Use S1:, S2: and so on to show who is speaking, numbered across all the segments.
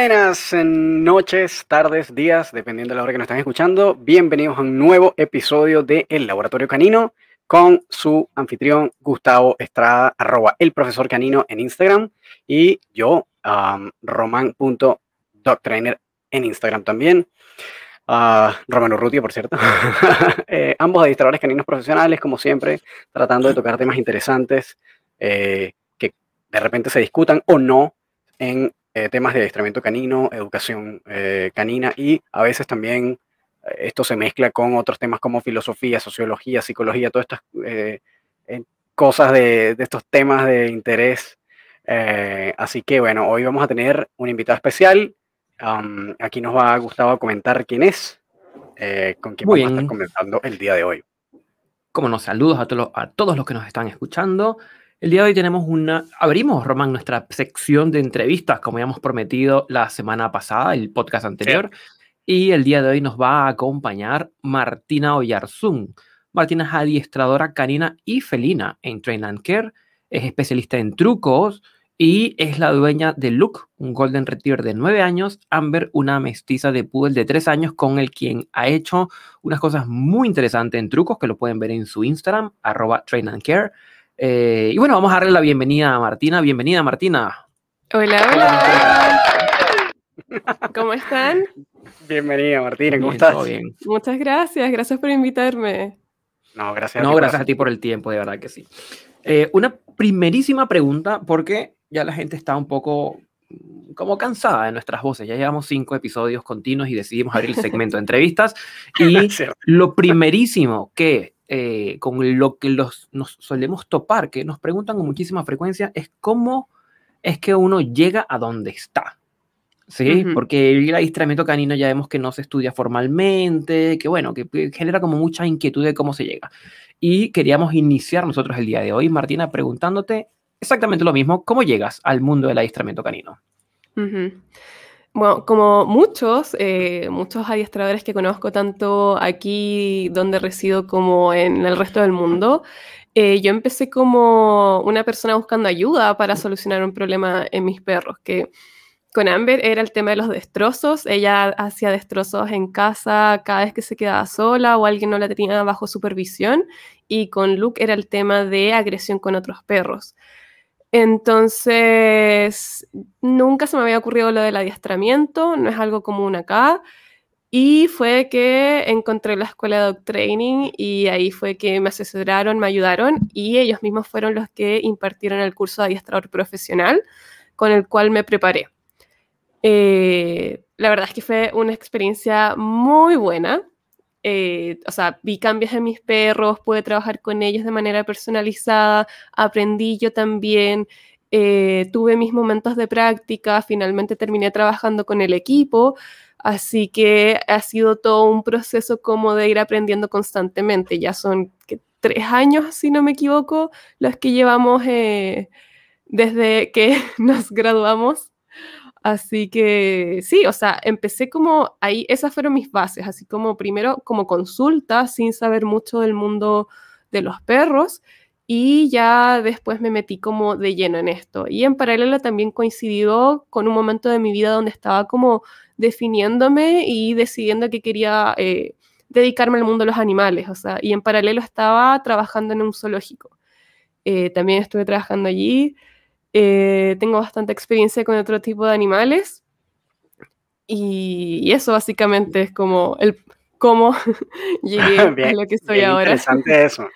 S1: Buenas noches, tardes, días, dependiendo de la hora que nos están escuchando. Bienvenidos a un nuevo episodio de El Laboratorio Canino con su anfitrión Gustavo Estrada, arroba el profesor canino en Instagram y yo, um, roman.doctrainer en Instagram también. Uh, Romano Urrutia, por cierto. eh, ambos administradores caninos profesionales, como siempre, tratando de tocar temas interesantes eh, que de repente se discutan o no en eh, temas de adiestramiento canino, educación eh, canina y a veces también eh, esto se mezcla con otros temas como filosofía, sociología, psicología, todas estas cosas de, de, estos temas de interés. así que bueno, hoy vamos a tener un invitado especial. Um, aquí nos va Gustavo comentar quién es, con quién vamos a estar comentando el día de hoy.
S2: Como nos saludos a, to a todos los que nos están escuchando. El día de hoy tenemos una, abrimos, Román, nuestra sección de entrevistas, como habíamos prometido la semana pasada, el podcast anterior. Sí. Y el día de hoy nos va a acompañar Martina Oyarzún. Martina es adiestradora canina y felina en Train and Care, es especialista en trucos y es la dueña de Luke, un Golden Retriever de 9 años, Amber, una mestiza de Poodle de 3 años, con el quien ha hecho unas cosas muy interesantes en trucos que lo pueden ver en su Instagram, arroba Train and Care. Eh, y bueno, vamos a darle la bienvenida a Martina. Bienvenida, Martina.
S3: Hola, hola. ¿Cómo están?
S1: Bienvenida, Martina. ¿Cómo bien, estás?
S2: Todo bien.
S3: Muchas gracias. Gracias por invitarme.
S1: No, gracias.
S2: No, gracias a ti por el tiempo, de verdad que sí. Eh, una primerísima pregunta, porque ya la gente está un poco como cansada de nuestras voces. Ya llevamos cinco episodios continuos y decidimos abrir el segmento de entrevistas. Y lo primerísimo que eh, con lo que los, nos solemos topar, que nos preguntan con muchísima frecuencia, es cómo es que uno llega a donde está. ¿Sí? Uh -huh. Porque el adiestramiento canino ya vemos que no se estudia formalmente, que bueno, que genera como mucha inquietud de cómo se llega. Y queríamos iniciar nosotros el día de hoy, Martina, preguntándote exactamente lo mismo, ¿cómo llegas al mundo del adiestramiento canino?
S3: Uh -huh. Bueno, como muchos, eh, muchos adiestradores que conozco, tanto aquí donde resido como en el resto del mundo, eh, yo empecé como una persona buscando ayuda para solucionar un problema en mis perros, que con Amber era el tema de los destrozos. Ella hacía destrozos en casa cada vez que se quedaba sola o alguien no la tenía bajo supervisión. Y con Luke era el tema de agresión con otros perros. Entonces, nunca se me había ocurrido lo del adiestramiento, no es algo común acá. Y fue que encontré la escuela de dog training y ahí fue que me asesoraron, me ayudaron y ellos mismos fueron los que impartieron el curso de adiestrador profesional con el cual me preparé. Eh, la verdad es que fue una experiencia muy buena. Eh, o sea, vi cambios en mis perros, pude trabajar con ellos de manera personalizada, aprendí yo también, eh, tuve mis momentos de práctica, finalmente terminé trabajando con el equipo, así que ha sido todo un proceso como de ir aprendiendo constantemente. Ya son tres años, si no me equivoco, los que llevamos eh, desde que nos graduamos. Así que sí, o sea, empecé como ahí, esas fueron mis bases, así como primero como consulta, sin saber mucho del mundo de los perros, y ya después me metí como de lleno en esto. Y en paralelo también coincidió con un momento de mi vida donde estaba como definiéndome y decidiendo que quería eh, dedicarme al mundo de los animales, o sea, y en paralelo estaba trabajando en un zoológico. Eh, también estuve trabajando allí. Eh, tengo bastante experiencia con otro tipo de animales y, y eso básicamente es como el cómo llegué
S1: bien,
S3: a lo que estoy
S1: bien
S3: ahora.
S1: Interesante eso.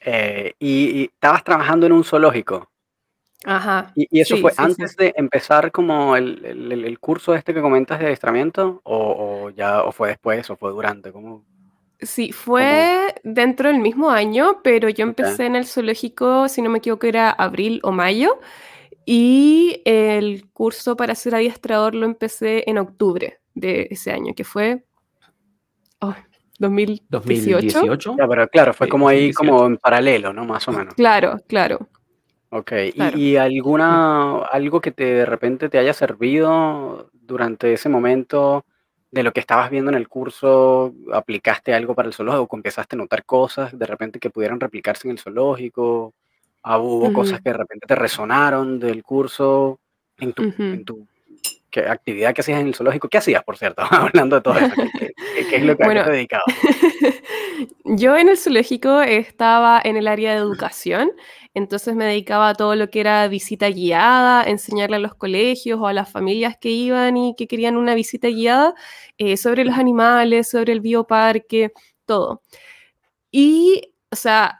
S1: Eh, y, y, estabas trabajando en un zoológico.
S3: Ajá.
S1: ¿Y, y eso
S3: sí,
S1: fue
S3: sí,
S1: antes
S3: sí.
S1: de empezar como el, el, el, curso este que comentas de adiestramiento? ¿O, o, ya, o fue después o fue durante? ¿Cómo?
S3: Sí, fue ¿Cómo? dentro del mismo año, pero yo empecé okay. en el zoológico, si no me equivoco, era abril o mayo. Y el curso para ser adiestrador lo empecé en octubre de ese año, que fue oh, 2018.
S2: 2018.
S1: Ya, pero claro, fue como ahí, como en paralelo, ¿no? Más o menos.
S3: Claro, claro.
S1: Ok, claro. ¿Y, ¿Y, alguna, algo que te, de repente te haya servido durante ese momento de lo que estabas viendo en el curso? ¿Aplicaste algo para el zoológico? ¿Empezaste a notar cosas de repente que pudieran replicarse en el zoológico? Ah, ¿Hubo uh -huh. cosas que de repente te resonaron del curso? en tu, en tu ¿qué actividad que hacías en el zoológico. ¿Qué hacías, por cierto? Hablando de todo eso. ¿Qué, es lo que bueno, te dedicado?
S3: yo en el zoológico estaba en el área de educación, entonces me dedicaba a todo lo que era visita guiada, enseñarle a los colegios o a las familias que iban y que querían una visita guiada eh, sobre los animales, sobre el bioparque, todo. Y, o sea,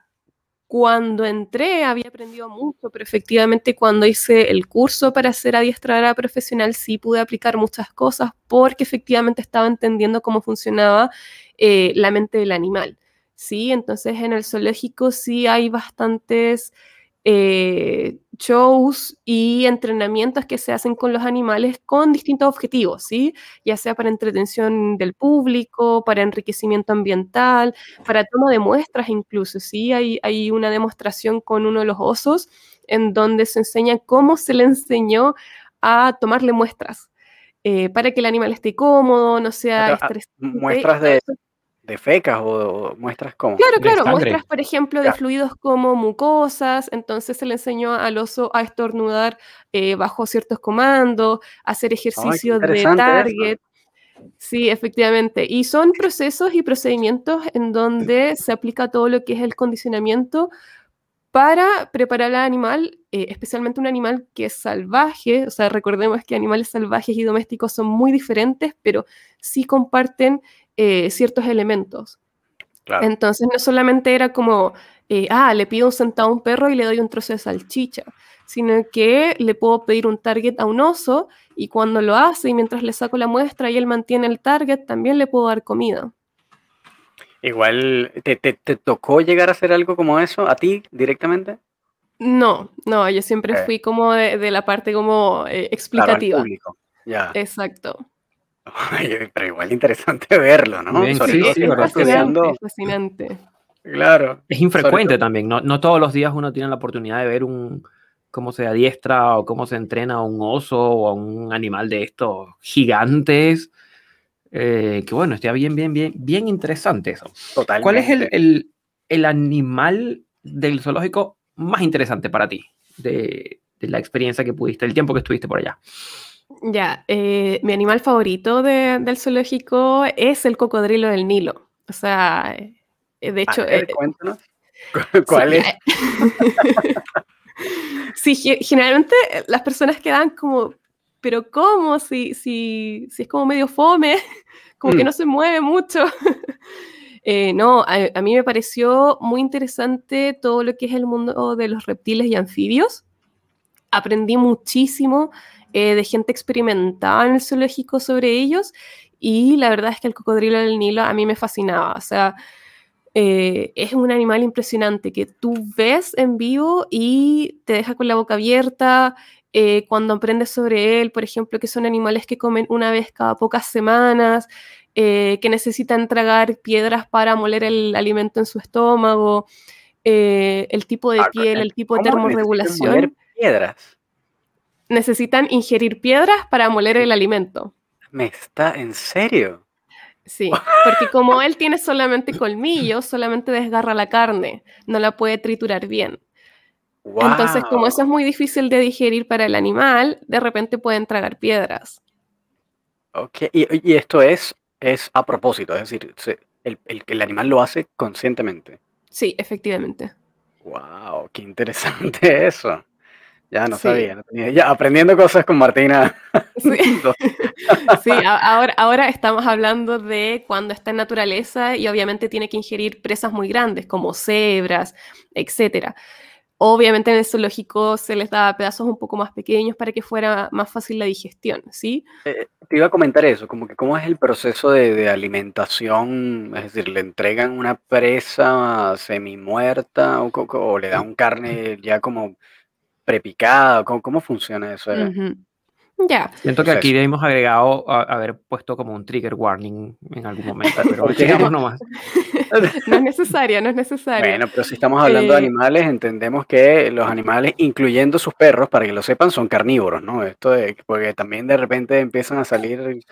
S3: cuando entré había aprendido mucho, pero efectivamente cuando hice el curso para ser adiestradora profesional sí pude aplicar muchas cosas porque efectivamente estaba entendiendo cómo funcionaba eh, la mente del animal. ¿sí? Entonces en el zoológico sí hay bastantes eh, shows y entrenamientos que se hacen con los animales con distintos objetivos, ¿sí? Ya sea para entretención del público, para enriquecimiento ambiental, para toma de muestras incluso, ¿sí? Hay, hay una demostración con uno de los osos en donde se enseña cómo se le enseñó a tomarle muestras eh, para que el animal esté cómodo, no sea
S1: ah, estresante. Muestras de, de fecas o, muestras como...
S3: Claro, claro, muestras, por ejemplo, de fluidos como mucosas, entonces se le enseñó al oso a estornudar eh, bajo ciertos comandos, hacer ejercicio de target. Sí, efectivamente. Y son procesos y procedimientos en donde se aplica todo lo que es el condicionamiento para preparar al animal, eh, especialmente un animal que es salvaje, o sea, recordemos que animales salvajes y domésticos son muy diferentes, pero sí comparten eh, ciertos elementos. Entonces no solamente era como, eh, ah, le pido un centavo a un perro y le doy un trozo de salchicha, sino que le puedo pedir un target a un oso y cuando lo hace y mientras le saco la muestra y él mantiene el target, también le puedo dar comida.
S1: Igual, ¿te, tocó llegar a hacer algo como eso a ti directamente?
S3: No, no, yo siempre eh. fui como de, la parte como explicativa. Exacto.
S1: Pero igual interesante verlo, ¿no?
S3: sí, sí, es fascinante,
S1: Claro.
S2: Es infrecuente también, ¿no? no todos los días uno tiene la oportunidad de ver un cómo se adiestra o cómo se entrena a un oso o a un animal de estos gigantes. Eh, que bueno, está bien, bien, bien, bien interesante eso. Totalmente. ¿Cuál es el, el, animal del zoológico más interesante para ti? De, de la experiencia que pudiste, el tiempo que estuviste por allá.
S3: Ya, eh, mi animal favorito del zoológico es el cocodrilo del Nilo. O sea, eh, de hecho...
S1: Eh, cuéntanos. ¿Cuál es?
S3: sí, generalmente las personas quedan como, pero ¿cómo? Si, si, si es como medio fome, como que mm. no se mueve mucho. no, a, mí me pareció muy interesante todo lo que es el mundo de los reptiles y anfibios. Aprendí muchísimo eh, de gente experimentada en el zoológico sobre ellos y la verdad es que el cocodrilo del Nilo a mí me fascinaba, o sea, eh, es un animal impresionante que tú ves en vivo y te deja con la boca abierta. Eh, cuando aprendes sobre él, por ejemplo, que son animales que comen una vez cada pocas semanas, que necesitan tragar piedras para moler el alimento en su estómago, el tipo de ah, piel, el tipo de termorregulación.
S1: Piedras
S3: necesitan ingerir piedras para moler el alimento.
S1: ¿Me está en serio?
S3: Sí, porque como él tiene solamente colmillos, solamente desgarra la carne, no la puede triturar bien. Entonces, como eso es muy difícil de digerir para el animal, de repente pueden tragar piedras.
S1: Ok, y, esto es, es a propósito, es decir, el, el animal lo hace conscientemente.
S3: Sí, efectivamente.
S1: ¡Wow! ¡Qué interesante eso! Ya no sabía, no tenía. Ya aprendiendo cosas con Martina.
S3: Sí, ahora, ahora estamos hablando de cuando está en naturaleza y obviamente tiene que ingerir presas muy grandes como cebras, etc. Obviamente en el zoológico se les da pedazos un poco más pequeños para que fuera más fácil la digestión, ¿sí?
S1: Eh, te iba a comentar eso, como que cómo es el proceso de, alimentación, es decir, ¿le entregan una presa semi muerta o, o le dan carne ya como prepicada? ¿Cómo, cómo funciona eso?
S3: Ya.
S2: Siento que aquí hemos agregado haber puesto como un trigger warning en algún momento, pero llegamos nomás.
S3: no es necesario, no es necesario.
S1: Bueno, pero si estamos hablando de eh, animales, entendemos que los animales, incluyendo sus perros, para que lo sepan, son carnívoros, ¿no? Esto de, porque también de repente empiezan a salir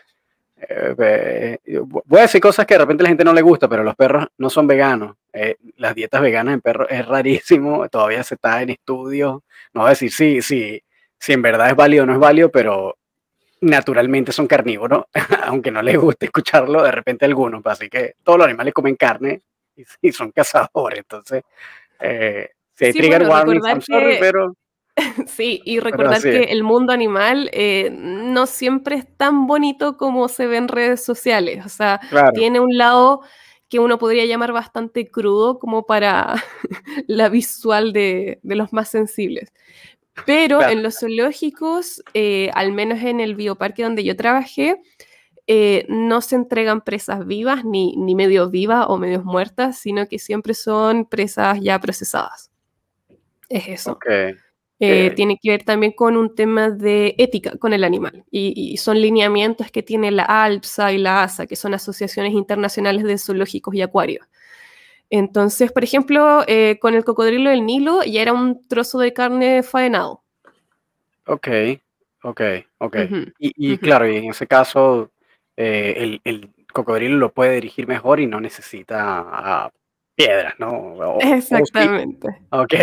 S1: eh, voy a decir cosas que de repente a la gente no le gusta, pero los perros no son veganos. Eh, las dietas veganas en perros es rarísimo, todavía se está en estudio. No voy a decir, sí, sí, si en verdad es válido o no es válido, pero naturalmente son carnívoros, aunque no les guste escucharlo de repente a algunos. Así que todos los animales comen carne y, son cazadores. Entonces, eh, si trigger warning, pero...
S3: Sí, y recordar que el mundo animal eh, no siempre es tan bonito como se ve en redes sociales. O sea, tiene un lado que uno podría llamar bastante crudo como para la visual de, los más sensibles. Pero en los zoológicos, eh, al menos en el bioparque donde yo trabajé, eh, no se entregan presas vivas, ni, ni medio vivas o medios muertas, sino que siempre son presas ya procesadas. Es eso. Eh, tiene que ver también con un tema de ética con el animal y, son lineamientos que tiene la ALPSA y la ASA, que son asociaciones internacionales de zoológicos y acuarios. Entonces, por ejemplo, eh, con el cocodrilo del Nilo ya era un trozo de carne faenado.
S1: Ok, ok, ok. y, claro, y en ese caso eh, el, cocodrilo lo puede dirigir mejor y no necesita piedras, ¿no?
S3: Exactamente.
S1: ok.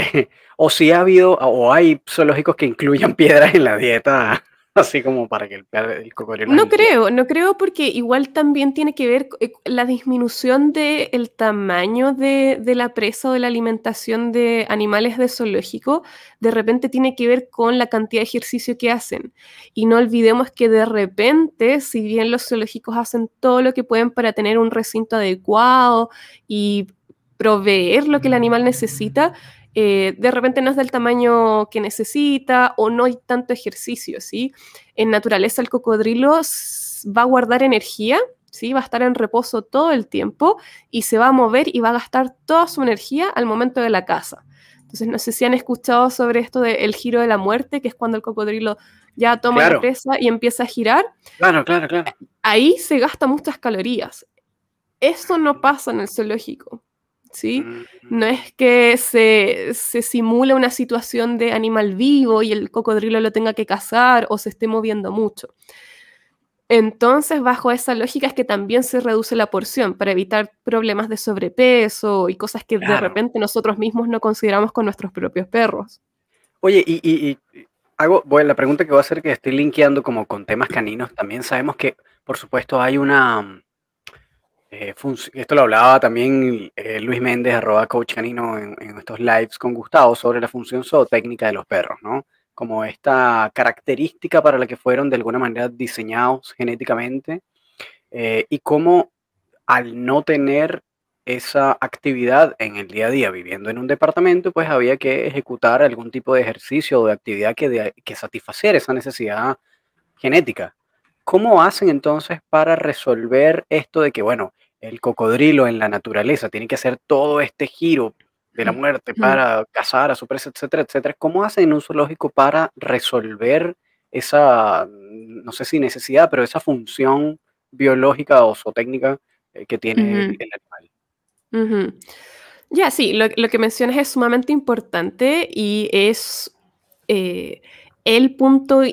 S1: O si ha habido, o hay zoológicos que incluyan piedras en la dieta así como para que el, el cocodrilo...
S3: No creo, no creo porque igual también tiene que ver eh, la disminución del tamaño de, la presa o de la alimentación de animales de zoológico, de repente tiene que ver con la cantidad de ejercicio que hacen. Y no olvidemos que de repente, si bien los zoológicos hacen todo lo que pueden para tener un recinto adecuado y proveer lo que el animal necesita, eh, de repente no es del tamaño que necesita o no hay tanto ejercicio, ¿sí? En naturaleza el cocodrilo va a guardar energía, ¿sí? Va a estar en reposo todo el tiempo y se va a mover y va a gastar toda su energía al momento de la caza. Entonces, no sé si han escuchado sobre esto del giro de la muerte, que es cuando el cocodrilo ya toma la presa y empieza a girar.
S1: Claro, claro, claro.
S3: Ahí se gasta muchas calorías. Eso no pasa en el zoológico. ¿Sí? Mm. No es que se, se simula una situación de animal vivo y el cocodrilo lo tenga que cazar o se esté moviendo mucho. Entonces, bajo esa lógica es que también se reduce la porción para evitar problemas de sobrepeso y cosas que de repente nosotros mismos no consideramos con nuestros propios perros.
S1: Oye, y, hago, bueno, la pregunta que voy a hacer que estoy linkeando como con temas caninos, también sabemos que, por supuesto, hay una, eh, esto lo hablaba también eh, Luis Méndez, arroba coach canino, en, estos lives con Gustavo sobre la función zootécnica de los perros, ¿no? Como esta característica para la que fueron de alguna manera diseñados genéticamente eh, y cómo al no tener esa actividad en el día a día viviendo en un departamento, pues había que ejecutar algún tipo de ejercicio o de actividad que, que satisfaciera esa necesidad genética. ¿Cómo hacen entonces para resolver esto de que, bueno, el cocodrilo en la naturaleza tiene que hacer todo este giro de la muerte para cazar a su presa, etcétera, etcétera. ¿Cómo hacen en un zoológico para resolver esa, no sé si necesidad, pero esa función biológica o zootécnica eh, que tiene el,
S3: animal? Ya, sí, lo, que mencionas es sumamente importante y es eh, el punto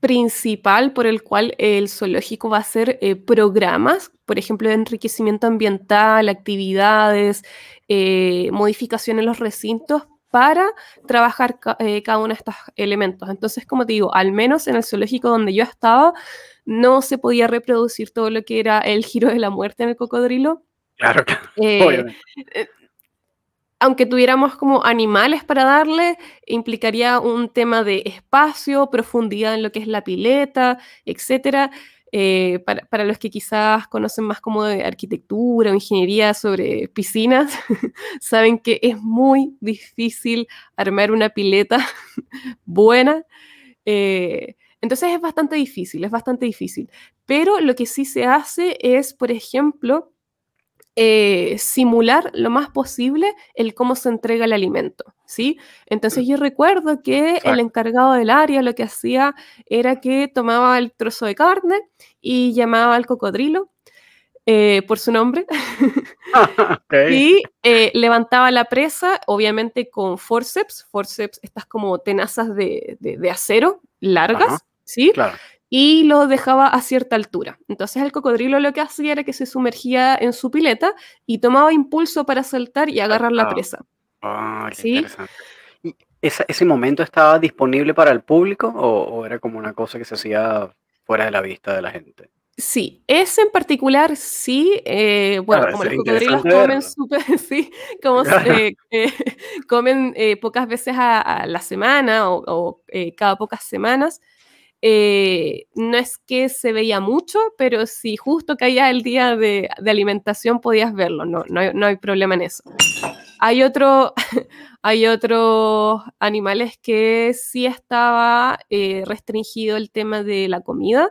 S3: principal por el cual el zoológico va a hacer eh, programas, por ejemplo, de enriquecimiento ambiental, actividades, eh, modificaciones en los recintos para trabajar eh, cada uno de estos elementos. Entonces, como te digo, al menos en el zoológico donde yo estaba, no se podía reproducir todo lo que era el giro de la muerte en el cocodrilo.
S1: Claro,
S3: aunque tuviéramos como animales para darle, implicaría un tema de espacio, profundidad en lo que es la pileta, etc. Eh, para, los que quizás conocen más como de arquitectura o ingeniería sobre piscinas, saben que es muy difícil armar una pileta buena. Eh, entonces es bastante difícil, es bastante difícil. Pero lo que sí se hace es, por ejemplo, eh, simular lo más posible el cómo se entrega el alimento, ¿sí? Entonces yo recuerdo que el encargado del área lo que hacía era que tomaba el trozo de carne y llamaba al cocodrilo eh, por su nombre y eh, levantaba la presa, obviamente con forceps, forceps, estas como tenazas de, acero largas, ¿sí? Claro y lo dejaba a cierta altura. Entonces el cocodrilo lo que hacía era que se sumergía en su pileta y tomaba impulso para saltar y agarrar la presa.
S1: Ah, ¿Sí? ese momento estaba disponible para el público o, era como una cosa que se hacía fuera de la vista de la gente?
S3: Sí, ese en particular sí, eh, bueno, como los cocodrilos comen súper, sí, como eh, eh, comen pocas veces a, la semana o, cada pocas semanas, no es que se veía mucho, pero si justo caía el día de, alimentación podías verlo, no, no, hay, problema en eso. Hay, otro, hay otros animales que sí estaba restringido el tema de la comida,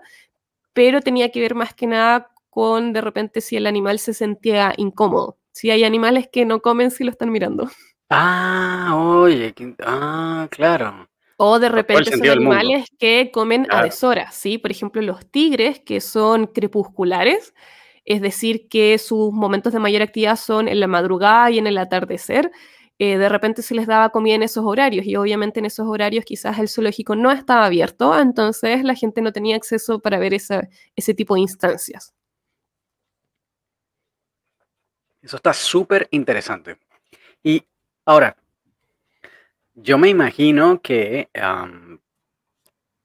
S3: pero tenía que ver más que nada con de repente si el animal se sentía incómodo. Si hay animales que no comen si lo están mirando.
S1: Ah, oye, ah, claro.
S3: O de repente son animales que comen a deshoras, ¿sí? Por ejemplo, los tigres, que son crepusculares, es decir, que sus momentos de mayor actividad son en la madrugada y en el atardecer. Eh, de repente se les daba comida en esos horarios y obviamente en esos horarios quizás el zoológico no estaba abierto, entonces la gente no tenía acceso para ver ese tipo de instancias.
S1: Eso está súper interesante. Y ahora, yo me imagino que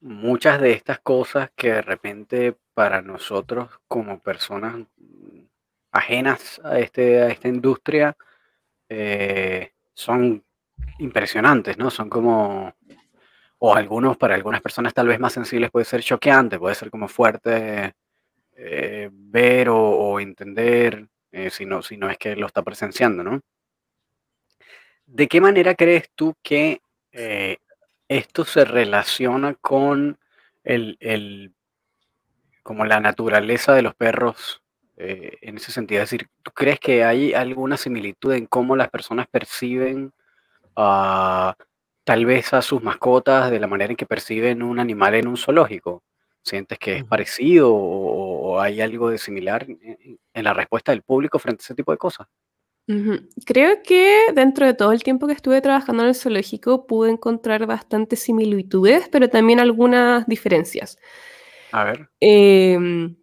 S1: muchas de estas cosas que de repente para nosotros como personas ajenas a, este, a esta industria, eh, son impresionantes, ¿no? Son como, o algunos, para algunas personas tal vez más sensibles puede ser choqueante, puede ser como fuerte eh, ver o, entender, eh, si, no, si no es que lo está presenciando, ¿no? ¿De qué manera crees tú que eh, esto se relaciona con el, el, como la naturaleza de los perros eh, en ese sentido? Es decir, ¿tú crees que hay alguna similitud en cómo las personas perciben tal vez a sus mascotas de la manera en que perciben un animal en un zoológico? ¿Sientes que es parecido o, hay algo de similar en, la respuesta del público frente a ese tipo de cosas?
S3: Creo que dentro de todo el tiempo que estuve trabajando en el zoológico pude encontrar bastantes similitudes, pero también algunas diferencias.
S1: A ver.
S3: Em,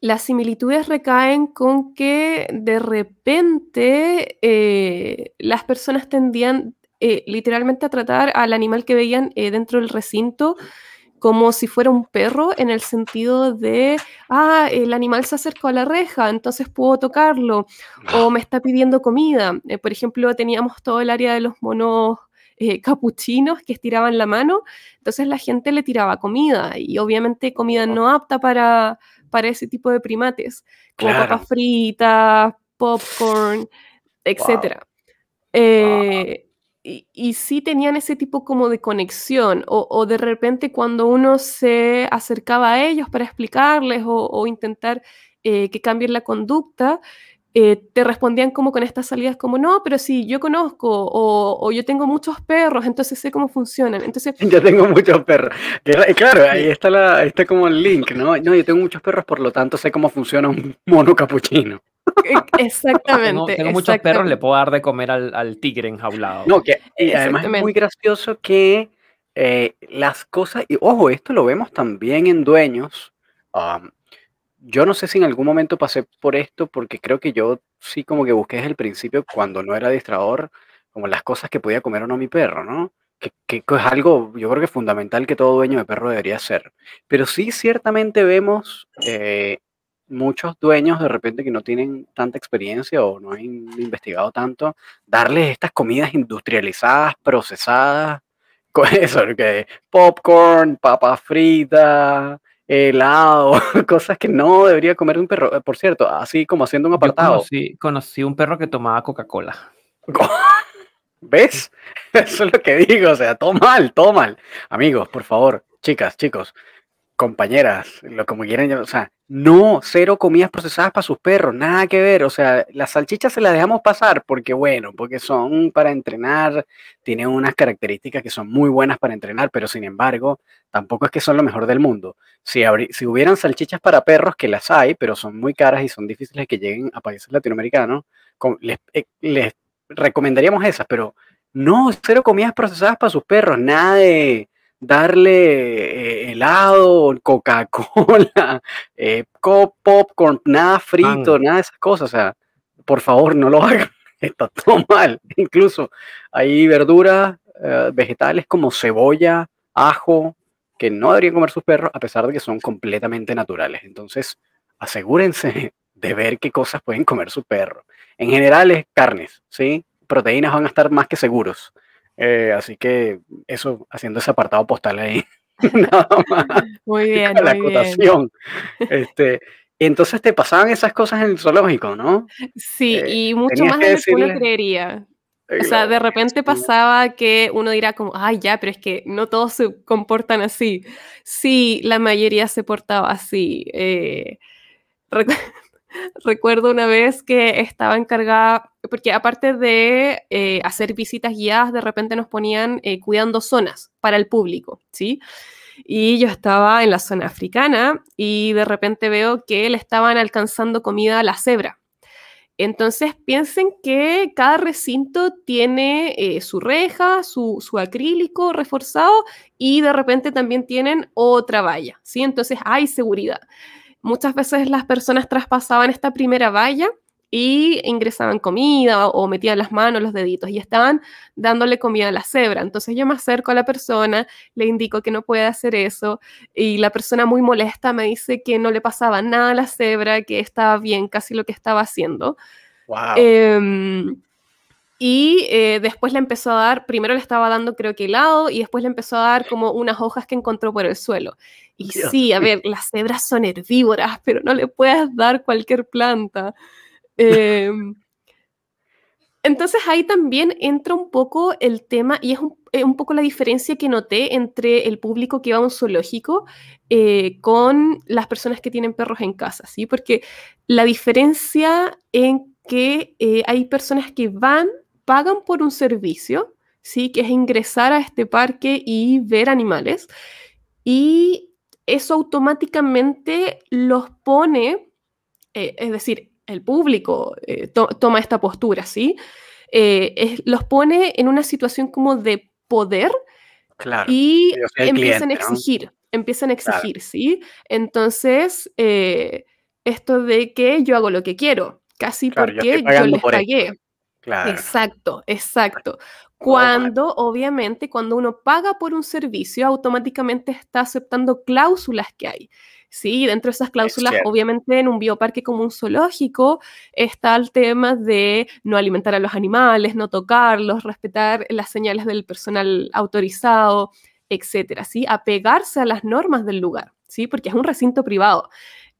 S3: las similitudes recaen con que de repente eh, las personas tendían eh, literalmente a tratar al animal que veían eh, dentro del recinto como si fuera un perro en el sentido de, ah, el animal se acercó a la reja, entonces puedo tocarlo, o me está pidiendo comida. por ejemplo, teníamos todo el área de los monos capuchinos que estiraban la mano, entonces la gente le tiraba comida y obviamente comida no apta para, para ese tipo de primates, como papas fritas, popcorn, etc. Eh, y, sí tenían ese tipo como de conexión, o, de repente cuando uno se acercaba a ellos para explicarles o, intentar eh, que cambien la conducta, eh, te respondían como con estas salidas como, no, pero sí, yo conozco, o, yo tengo muchos perros, entonces sé cómo funcionan. Entonces,
S1: yo tengo muchos perros. Claro, ahí está, la, está como el link, ¿no? No, yo tengo muchos perros, por lo tanto sé cómo funciona un mono capuchino.
S3: E, exactamente.
S2: tengo, muchos perros, le puedo dar de comer al, tigre enjaulado.
S1: No, que y además es muy gracioso que eh, las cosas, y ojo, esto lo vemos también en dueños. Um, yo no sé si en algún momento pasé por esto, porque creo que yo sí como que busqué desde el principio, cuando no era adiestrador, como las cosas que podía comer o no mi perro, ¿no? Que, que, es algo, yo creo que fundamental que todo dueño de perro debería hacer. Pero sí ciertamente vemos eh, muchos dueños de repente que no tienen tanta experiencia o no han investigado tanto, darles estas comidas industrializadas, procesadas, con eso, que popcorn, papa frita, helado, cosas que no debería comer un perro. Por cierto, así como haciendo un apartado.
S2: Yo conocí, un perro que tomaba Coca-Cola.
S1: ¿Ves? Eso es lo que digo, o sea, todo mal, todo mal. Amigos, por favor, chicas, chicos, compañeras, lo como quieran, o sea, no, cero comidas procesadas para sus perros, nada que ver, o sea, las salchichas se las dejamos pasar porque, bueno, porque son para entrenar, tienen unas características que son muy buenas para entrenar, pero sin embargo, tampoco es que son lo mejor del mundo. Si, si hubieran salchichas para perros, que las hay, pero son muy caras y son difíciles que lleguen a países latinoamericanos, les, eh, les recomendaríamos esas, pero no, cero comidas procesadas para sus perros, nada de darle eh, helado, Coca-Cola, eh, popcorn, nada frito, nada de esas cosas. O sea, por favor, no lo hagan. Está todo mal. Incluso hay verduras eh, vegetales como cebolla, ajo, que no deberían comer sus perros, a pesar de que son completamente naturales. Entonces, asegúrense de ver qué cosas pueden comer su perro. En general es carnes, ¿sí? Proteínas van a estar más que seguros. Eh, así que eso, haciendo ese apartado postal ahí. Nada más.
S3: Muy bien,
S1: la
S3: muy bien.
S1: acotación. Este, entonces te pasaban esas cosas en el zoológico, ¿no?
S3: Sí,
S1: Eh,
S3: y mucho más de lo que uno creería. O sea, de repente pasaba que uno dirá como, ay, ya, pero es que no todos se comportan así. Sí, la mayoría se portaba así. Eh, recuerdo una vez que estaba encargada, porque aparte de eh, hacer visitas guiadas, de repente nos ponían eh, cuidando zonas para el público, ¿sí? Y yo estaba en la zona africana y de repente veo que le estaban alcanzando comida a la cebra. Entonces piensen que cada recinto tiene eh, su reja, su, su acrílico reforzado y de repente también tienen otra valla, ¿sí? Entonces hay seguridad. Muchas veces las personas traspasaban esta primera valla y ingresaban comida o, metían las manos, los deditos y estaban dándole comida a la cebra. Entonces yo me acerco a la persona, le indico que no puede hacer eso y la persona muy molesta me dice que no le pasaba nada a la cebra, que estaba bien casi lo que estaba haciendo.
S1: Wow.
S3: Y eh, después le empezó a dar, primero le estaba dando creo que helado y después le empezó a dar como unas hojas que encontró por el suelo. Y
S1: Dios.
S3: sí, a ver, las cebras son herbívoras, pero no le puedes dar cualquier planta. Em, entonces ahí también entra un poco el tema, y es un, eh, un poco la diferencia que noté entre el público que va a un zoológico eh, con las personas que tienen perros en casa, ¿sí? Porque la diferencia en que eh, hay personas que van, pagan por un servicio, ¿sí? Que es ingresar a este parque y ver animales, y eso automáticamente los pone, eh, es decir, el público eh, to- toma esta postura, ¿sí? Eh, es- los pone en una situación como de poder
S1: claro.
S3: y empiezan a exigir, empiezan a exigir, ¿sí? Entonces, esto de que yo hago lo que quiero, casi
S1: Claro,
S3: porque yo, les
S1: por esto. Claro.
S3: Exacto, exacto.
S1: Oh,
S3: Cuando, obviamente, cuando uno paga por un servicio, automáticamente está aceptando cláusulas que hay. Sí, dentro de esas cláusulas, obviamente, en un bioparque como un zoológico, está el tema de no alimentar a los animales, no tocarlos, respetar las señales del personal autorizado, etcétera, ¿sí? Apegarse a las normas del lugar, ¿sí? Porque es un recinto privado.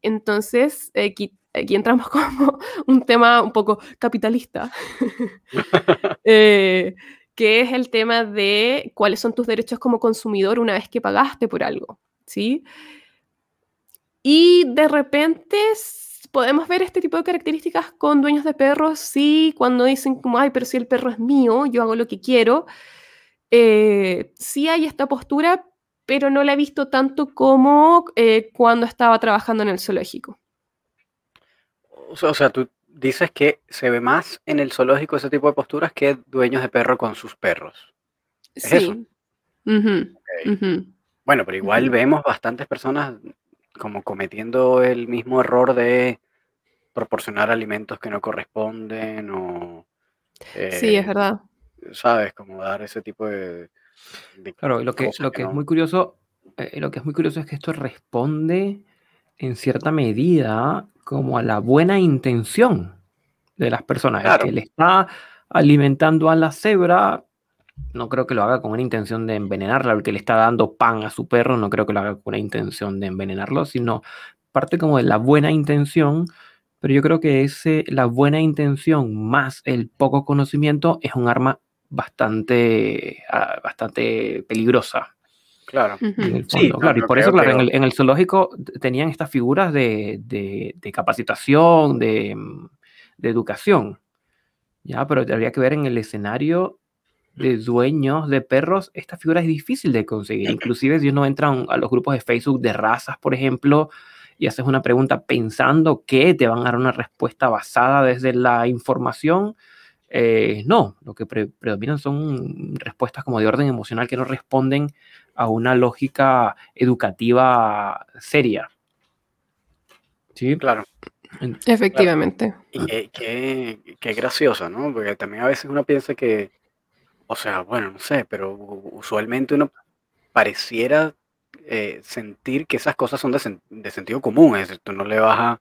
S3: Entonces, aquí, aquí entramos como un tema un poco capitalista, eh, que es el tema de cuáles son tus derechos como consumidor una vez que pagaste por algo, ¿sí? Y de repente podemos ver este tipo de características con dueños de perros, sí, cuando dicen como, ay, pero si el perro es mío, yo hago lo que quiero. Eh, sí hay esta postura, pero no la he visto tanto como eh, cuando estaba trabajando en el zoológico.
S1: O sea, o sea, tú dices que se ve más en el zoológico ese tipo de posturas que dueños de perro con sus perros. ¿Es
S3: sí.
S1: eso? Bueno, pero igual vemos bastantes personas como cometiendo el mismo error de proporcionar alimentos que no corresponden o,
S3: Sí, es
S1: eh,
S3: verdad.
S1: ¿sabes? Como dar ese tipo de, de
S2: Claro, lo que, lo
S1: que
S2: que es muy curioso, eh, lo que es muy curioso es que esto responde en cierta medida como a la buena intención de las personas. El que le está alimentando a la cebra, no creo que lo haga con una intención de envenenarla. El que le está dando pan a su perro, no creo que lo haga con una intención de envenenarlo, sino parte como de la buena intención. Pero yo creo que ese, la buena intención más el poco conocimiento es un arma bastante, ah, bastante peligrosa
S1: Claro. Sí,
S2: fondo.
S1: no,
S2: claro, y por eso, claro, en el, en el zoológico tenían estas figuras de, de- de capacitación, de, de educación, ¿ya? Pero habría que ver en el escenario de dueños de perros, esta figura es difícil de conseguir. Inclusive si uno entra a los grupos de Facebook de razas, por ejemplo, y haces una pregunta pensando que te van a dar una respuesta basada desde la información, eh, no, lo que pre- predominan son respuestas como de orden emocional que no responden a una lógica educativa seria. ¿Sí?
S1: Claro.
S2: En-
S3: Efectivamente.
S1: Y qué, qué- qué gracioso, ¿no? Porque también a veces uno piensa que, O sea, bueno, no sé, pero usualmente uno pareciera eh, sentir que esas cosas son de, sen- de sentido común. Es decir, tú no le vas a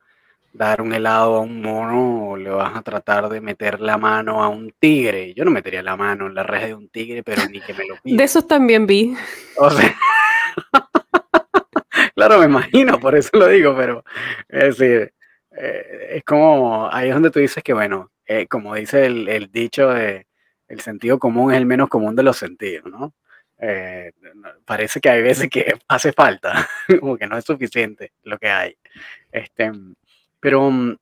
S1: dar un helado a un mono o le vas a tratar de meter la mano a un tigre. Yo no metería la mano en la reja de un tigre, pero ni que me lo
S3: De
S1: pida.
S3: esos también vi.
S1: O sea, claro, me imagino, por eso lo digo, pero es decir, eh, es como, ahí es donde tú dices que, bueno, eh, como dice el, el dicho de el sentido común es el menos común de los sentidos, ¿no? Eh, parece que hay veces que hace falta, como que no es suficiente lo que hay. Este, pero, mm,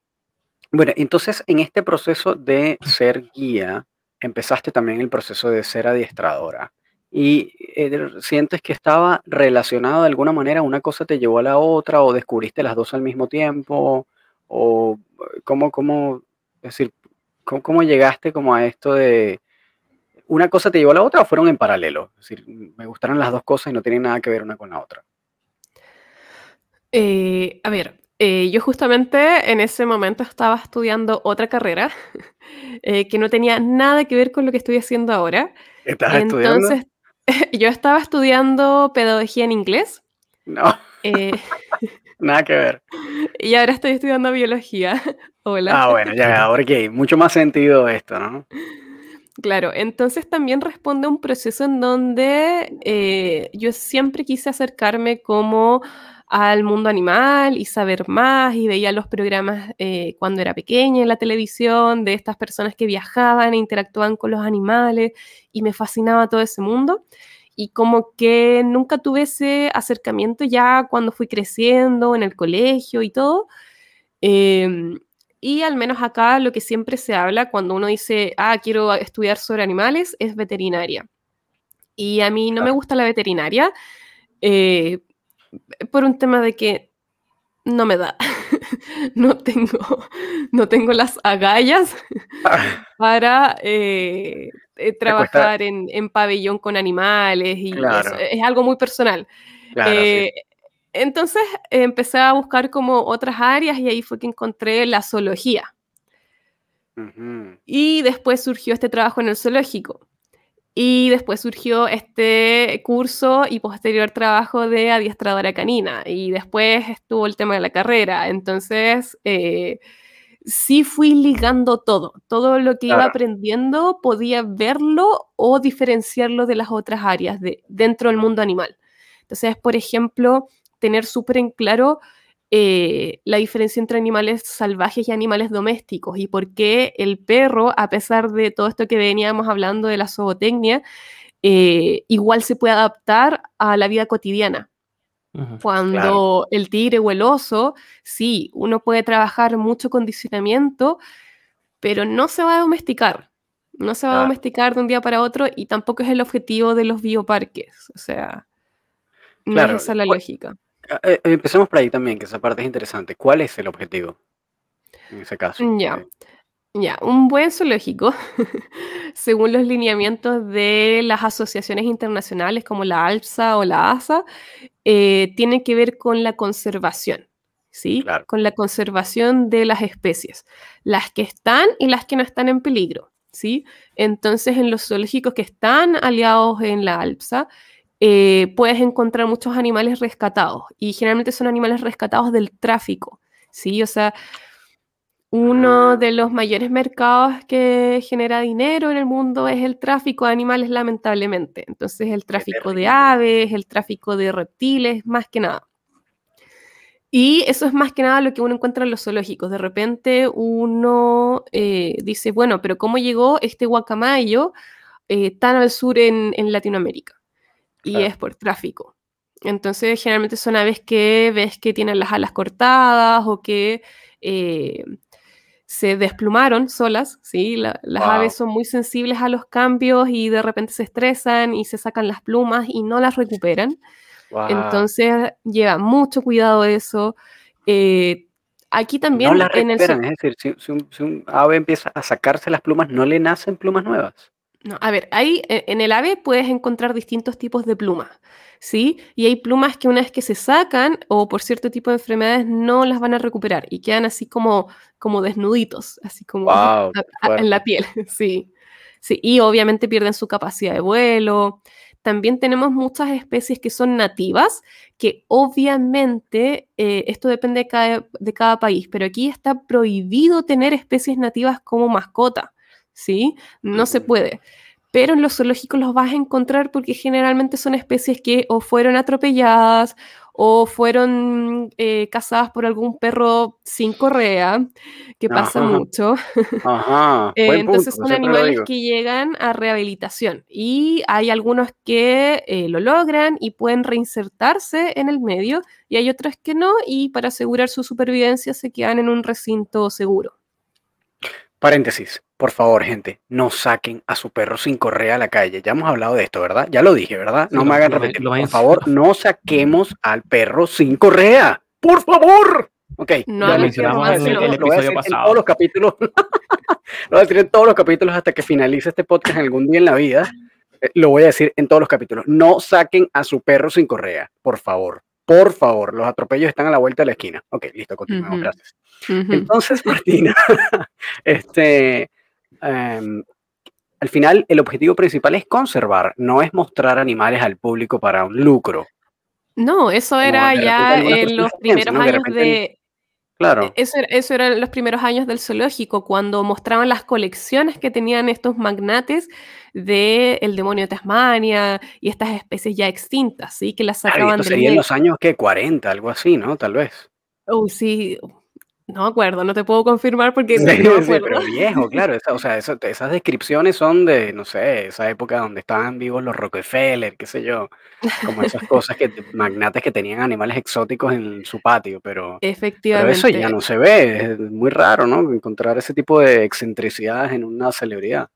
S1: bueno, entonces en este proceso de ser guía, empezaste también el proceso de ser adiestradora. ¿Y eh, sientes que estaba relacionado de alguna manera, una cosa te llevó a la otra o descubriste las dos al mismo tiempo? ¿O eh, cómo, cómo, decir, cómo, cómo llegaste como a esto de una cosa te llevó a la otra o fueron en paralelo? Es decir, me gustaron las dos cosas y no tienen nada que ver una con la otra.
S3: Eh, a ver, eh, yo justamente en ese momento estaba estudiando otra carrera eh, que no tenía nada que ver con lo que estoy haciendo ahora.
S1: ¿Estás estudiando?
S3: Entonces, yo estaba estudiando pedagogía en inglés
S1: No,
S3: eh,
S1: nada que ver.
S3: y ahora estoy estudiando biología. Hola.
S1: Ah, bueno, ya, ahora que mucho más sentido esto, ¿no?
S3: Claro, entonces también responde a un proceso en donde eh, yo siempre quise acercarme como al mundo animal y saber más y veía los programas eh, cuando era pequeña en la televisión de estas personas que viajaban e interactuaban con los animales y me fascinaba todo ese mundo y como que nunca tuve ese acercamiento ya cuando fui creciendo en el colegio y todo. Em, y al menos acá lo que siempre se habla cuando uno dice, ah, quiero estudiar sobre animales, es veterinaria. Y a mí no me gusta la veterinaria eh, por un tema de que no me da. no, tengo, no tengo las agallas para eh, eh, trabajar en, en pabellón con animales y eso. Es algo muy personal.
S1: claro, sí.
S3: Eh, entonces eh, empecé a buscar como otras áreas y ahí fue que encontré la zoología. Y después surgió este trabajo en el zoológico. Y después surgió este curso y posterior trabajo de adiestradora canina. Y después estuvo el tema de la carrera. Entonces, eh, sí fui ligando todo. Todo lo que iba
S1: Claro,
S3: aprendiendo podía verlo o diferenciarlo de las otras áreas de, dentro del mundo animal. Entonces, por ejemplo, tener súper en claro eh, la diferencia entre animales salvajes y animales domésticos y por qué el perro, a pesar de todo esto que veníamos hablando de la zootecnia, eh, igual se puede adaptar a la vida cotidiana.
S1: Claro,
S3: Cuando el tigre o el oso, sí, uno puede trabajar mucho condicionamiento, pero no se va a domesticar. No se va a domesticar de un día para otro y tampoco es el objetivo de los bioparques. O sea, no es esa la
S1: cu-
S3: lógica.
S1: Eh, eh, empecemos por ahí también, que esa parte es interesante. ¿Cuál es el objetivo en ese caso?
S3: Ya,
S1: Eh,
S3: ya. Un buen zoológico, según los lineamientos de las asociaciones internacionales como la ALPSA o la ASA, eh, tiene que ver con la conservación, ¿sí?
S1: claro,
S3: Con la conservación de las especies, las que están y las que no están en peligro, ¿sí? Entonces, en los zoológicos que están aliados en la ALPSA, eh, puedes encontrar muchos animales rescatados y generalmente son animales rescatados del tráfico, ¿sí? O sea, uno
S1: ah,
S3: de los mayores mercados que genera dinero en el mundo es el tráfico de animales, lamentablemente. Entonces, el tráfico de aves, el tráfico de reptiles, más que nada. Y eso es más que nada lo que uno encuentra en los zoológicos. De repente uno eh, dice, bueno, pero ¿cómo llegó este guacamayo eh, tan al sur en, en Latinoamérica? Y
S1: Claro,
S3: es por tráfico. Entonces, generalmente son aves que ves que tienen las alas cortadas o que eh, se desplumaron solas, ¿sí? La- las aves son muy sensibles a los cambios y de repente se estresan y se sacan las plumas y no las recuperan.
S1: wow.
S3: Entonces, lleva mucho cuidado eso. Eh, aquí
S1: No
S3: también en el...
S1: es decir, si, si un, si un ave empieza a sacarse las plumas, no le nacen plumas nuevas.
S3: No, a ver, ahí eh, en el ave puedes encontrar distintos tipos de plumas, ¿sí? Y hay plumas que una vez que se sacan o por cierto tipo de enfermedades no las van a recuperar y quedan así como, como desnuditos, así como
S1: Wow,
S3: a- en la piel, sí. Sí, y obviamente pierden su capacidad de vuelo. También tenemos muchas especies que son nativas, que obviamente eh, esto depende de cada, de cada país, pero aquí está prohibido tener especies nativas como mascota, ¿sí? No se puede pero en los zoológicos los vas a encontrar porque generalmente son especies que o fueron atropelladas o fueron eh, cazadas por algún perro sin correa, que pasa mucho.
S1: Ajá,
S3: eh, entonces son animales que llegan a rehabilitación y hay algunos que eh, lo logran y pueden reinsertarse en el medio y hay otros que no y para asegurar su supervivencia se quedan en un recinto seguro.
S1: Paréntesis, por favor, gente, no saquen a su perro sin correa a la calle. Ya hemos hablado de esto, ¿verdad? Ya lo dije, ¿verdad? No me hagan repetir. por favor, no saquemos al perro sin correa. ¡Por favor! Ok,
S2: no lo mencionamos en el, episodio pasado.
S1: En todos los capítulos. lo voy a decir en todos los capítulos hasta que finalice este podcast algún día en la vida. Eh, lo voy a decir en todos los capítulos. No saquen a su perro sin correa, por favor. Por favor, los atropellos están a la vuelta de la esquina. Ok, listo, continuamos, gracias. Entonces, Martina, este, em, al final el objetivo principal es conservar, no es mostrar animales al público para un lucro.
S3: No, eso era ya en los primeros años de...
S1: Claro.
S3: E, eso, eso eran los primeros años del zoológico, cuando mostraban las colecciones que tenían estos magnates del el demonio de Tasmania y estas especies ya extintas, ¿sí? Que las sacaban
S1: claro, esto sería en los años que 40, algo así, ¿no? Tal vez.
S3: Oh, sí, no me acuerdo, no te puedo confirmar porque
S1: sí, pero viejo, claro. o sea, esas descripciones son de, no sé, esa época donde estaban vivos los Rockefeller, qué sé yo, como esas cosas que magnates que tenían animales exóticos en su patio, pero,
S3: Efectivamente.
S1: eso ya no se ve, es muy raro, ¿no? Encontrar ese tipo de excentricidades en una celebridad.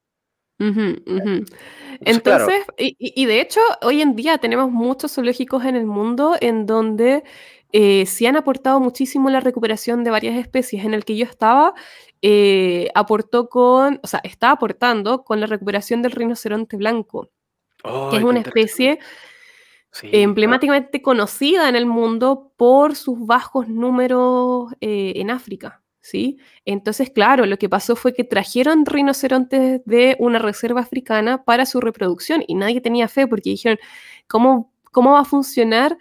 S3: Entonces, y, y de hecho, hoy en día tenemos muchos zoológicos en el mundo en donde eh, sí han aportado muchísimo la recuperación de varias especies. En el que yo estaba, eh, aportó con, o sea, está aportando con la recuperación del rinoceronte blanco, que es una especie emblemáticamente conocida en el mundo por sus bajos números eh, en África. ¿Sí? Entonces, claro, lo que pasó fue que trajeron rinocerontes de una reserva africana para su reproducción y nadie tenía fe porque dijeron, ¿cómo, cómo va a funcionar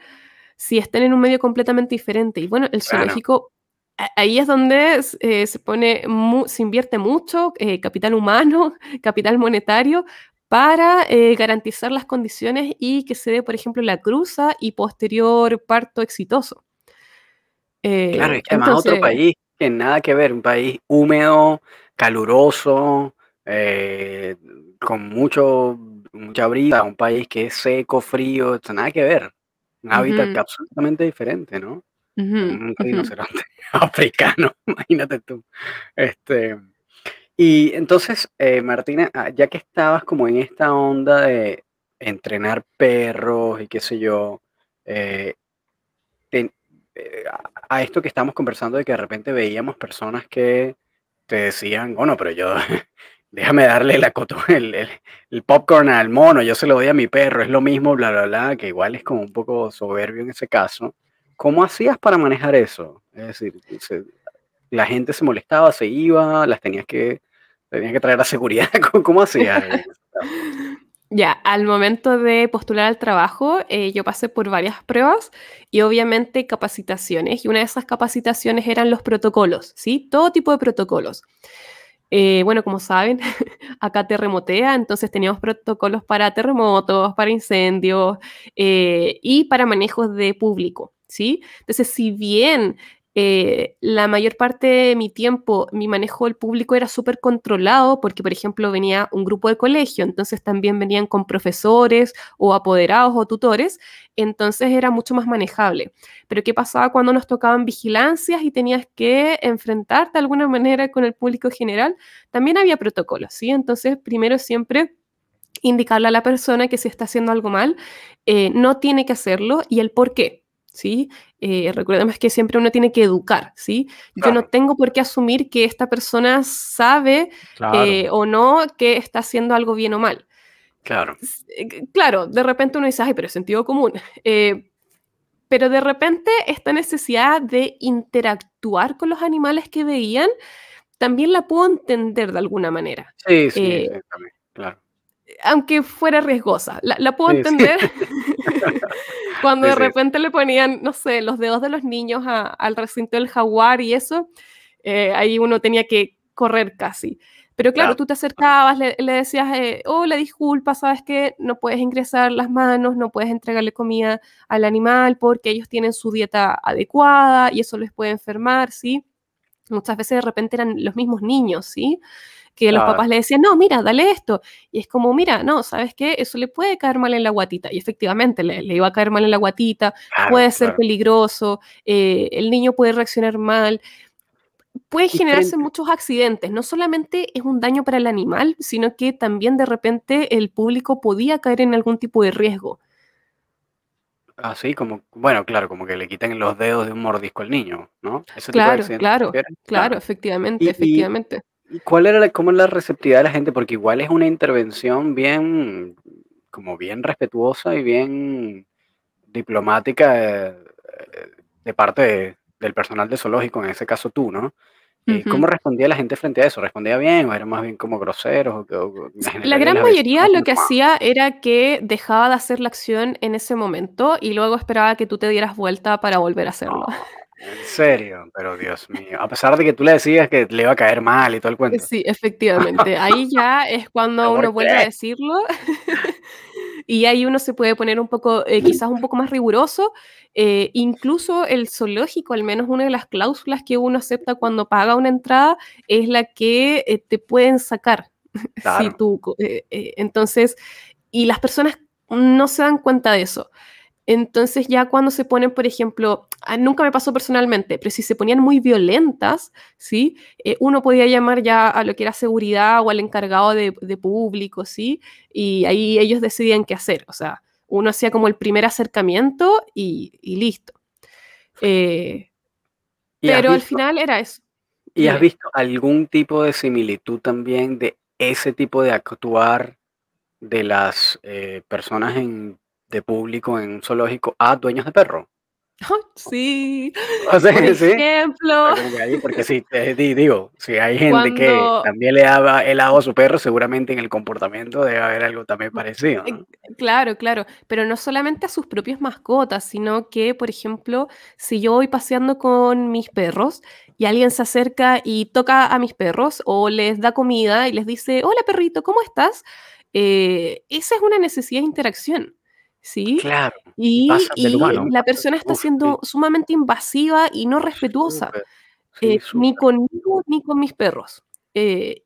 S3: si están en un medio completamente diferente. Y bueno, el zoológico, ahí es donde eh, se pone, se invierte mucho eh, capital humano, capital monetario, para eh, garantizar las condiciones y que se dé, por ejemplo, la cruza y posterior parto exitoso.
S1: claro, es que además otro país que nada que ver, un país húmedo, caluroso, con mucho, mucha brisa, un país que es seco, frío, nada que ver un hábitat absolutamente diferente, ¿no? un rinoceronte africano, imagínate tú. Este, y entonces, eh, Martina, ah, ya que estabas como en esta onda de entrenar perros y qué sé yo, eh, eh, a esto que estamos conversando de que de repente veíamos personas que te decían, bueno, pero yo déjame darle la el, el, popcorn al mono, yo se lo doy a mi perro, es lo mismo, bla, bla, bla, que igual es como un poco soberbio en ese caso. ¿Cómo hacías para manejar eso? Es decir, la gente se molestaba, se iba, las tenías que, tenías que traer a seguridad, ¿cómo, hacías?
S3: Ya, al momento de postular al trabajo, eh, yo pasé por varias pruebas y obviamente capacitaciones. Y una de esas capacitaciones eran los protocolos, ¿sí? Todo tipo de protocolos. Eh, bueno, como saben, acá terremotea, entonces teníamos protocolos para terremotos, para incendios eh, y para manejos de público, ¿sí? Entonces, si bien eh, la mayor parte de mi tiempo, mi manejo del público era súper controlado porque, por ejemplo, venía un grupo de colegio, entonces también venían con profesores o apoderados o tutores, entonces era mucho más manejable. Pero ¿qué pasaba cuando nos tocaban vigilancias y tenías que enfrentarte de alguna manera con el público general? También había protocolos, ¿sí? Entonces, primero siempre indicarle a la persona que si está haciendo algo mal, eh, no tiene que hacerlo y el por qué. ¿Sí? Eh, recordemos que siempre uno tiene que educar, ¿sí? Yo no tengo por qué asumir que esta persona sabe eh, o no que está haciendo algo bien o mal.
S1: Claro.
S3: Eh, claro, de repente uno dice, ay, pero es sentido común. pero de repente esta necesidad de interactuar con los animales que veían, también la puedo entender de alguna manera.
S1: Sí, sí, claro.
S3: Aunque fuera riesgosa, la, la puedo entender. Cuando de repente le ponían, no sé, los dedos de los niños al recinto del jaguar y eso, eh, ahí uno tenía que correr casi. Pero claro, tú te acercabas, le, decías, eh, hola, disculpa, sabes que no puedes ingresar las manos, no puedes entregarle comida al animal porque ellos tienen su dieta adecuada y eso les puede enfermar, ¿sí? Muchas veces de repente eran los mismos niños, ¿sí? Que los papás le decían, no, mira, dale esto. Y es como, mira, no, ¿sabes qué? Eso le puede caer mal en la guatita. Y efectivamente le, iba a caer mal en la guatita, puede ser peligroso, eh, el niño puede reaccionar mal puede generarse muchos accidentes. No solamente es un daño para el animal, sino que también de repente el público podía caer en algún tipo de riesgo.
S1: Ah, sí, como, bueno, claro, como que le quiten los dedos de un mordisco al niño, ¿no?
S3: claro, claro, claro, efectivamente, efectivamente.
S1: Y, cuál era la, cómo es la receptividad de la gente? Porque igual es una intervención bien, como bien respetuosa y bien diplomática eh, de parte de, del personal de zoológico, en ese caso tú, ¿no? Eh, ¿Cómo respondía la gente frente a eso? ¿Respondía bien o era más bien como groseros?
S3: la gran mayoría lo que hacía era que dejaba de hacer la acción en ese momento y luego esperaba que tú te dieras vuelta para volver a hacerlo.
S1: En serio, pero Dios mío, a pesar de que tú le decías que le iba a caer mal y todo el cuento.
S3: Sí, efectivamente, ahí ya es cuando uno vuelve a decirlo y ahí uno se puede poner un poco, eh, quizás un poco más riguroso. Eh, incluso el zoológico, al menos una de las cláusulas que uno acepta cuando paga una entrada, es la que eh, te pueden sacar. Si tú, entonces, y las personas no se dan cuenta de eso. Entonces ya cuando se ponen, por ejemplo, nunca me pasó personalmente, pero si se ponían muy violentas, ¿sí? Eh, uno podía llamar ya a lo que era seguridad o al encargado de, público, ¿sí? Y ahí ellos decidían qué hacer. O sea, uno hacía como el primer acercamiento y, listo. Eh, pero al final era eso.
S1: ¿Y has visto algún tipo de similitud también de ese tipo de actuar de las eh, personas en de público en un zoológico a dueños de perro.
S3: Sí.
S1: O sea, Por
S3: sí. ejemplo.
S1: Porque sí, digo, si hay gente que también le daba helado a su perro, seguramente en el comportamiento debe haber algo también parecido.
S3: Eh, claro, claro. Pero no solamente a sus propias mascotas, sino que, por ejemplo, si yo voy paseando con mis perros y alguien se acerca y toca a mis perros o les da comida y les dice, hola perrito, ¿cómo estás? Eh, esa es una necesidad de interacción. ¿Sí?
S1: Claro.
S3: Y, la persona está siendo sumamente invasiva y no respetuosa, eh, ni conmigo ni con mis perros. Eh,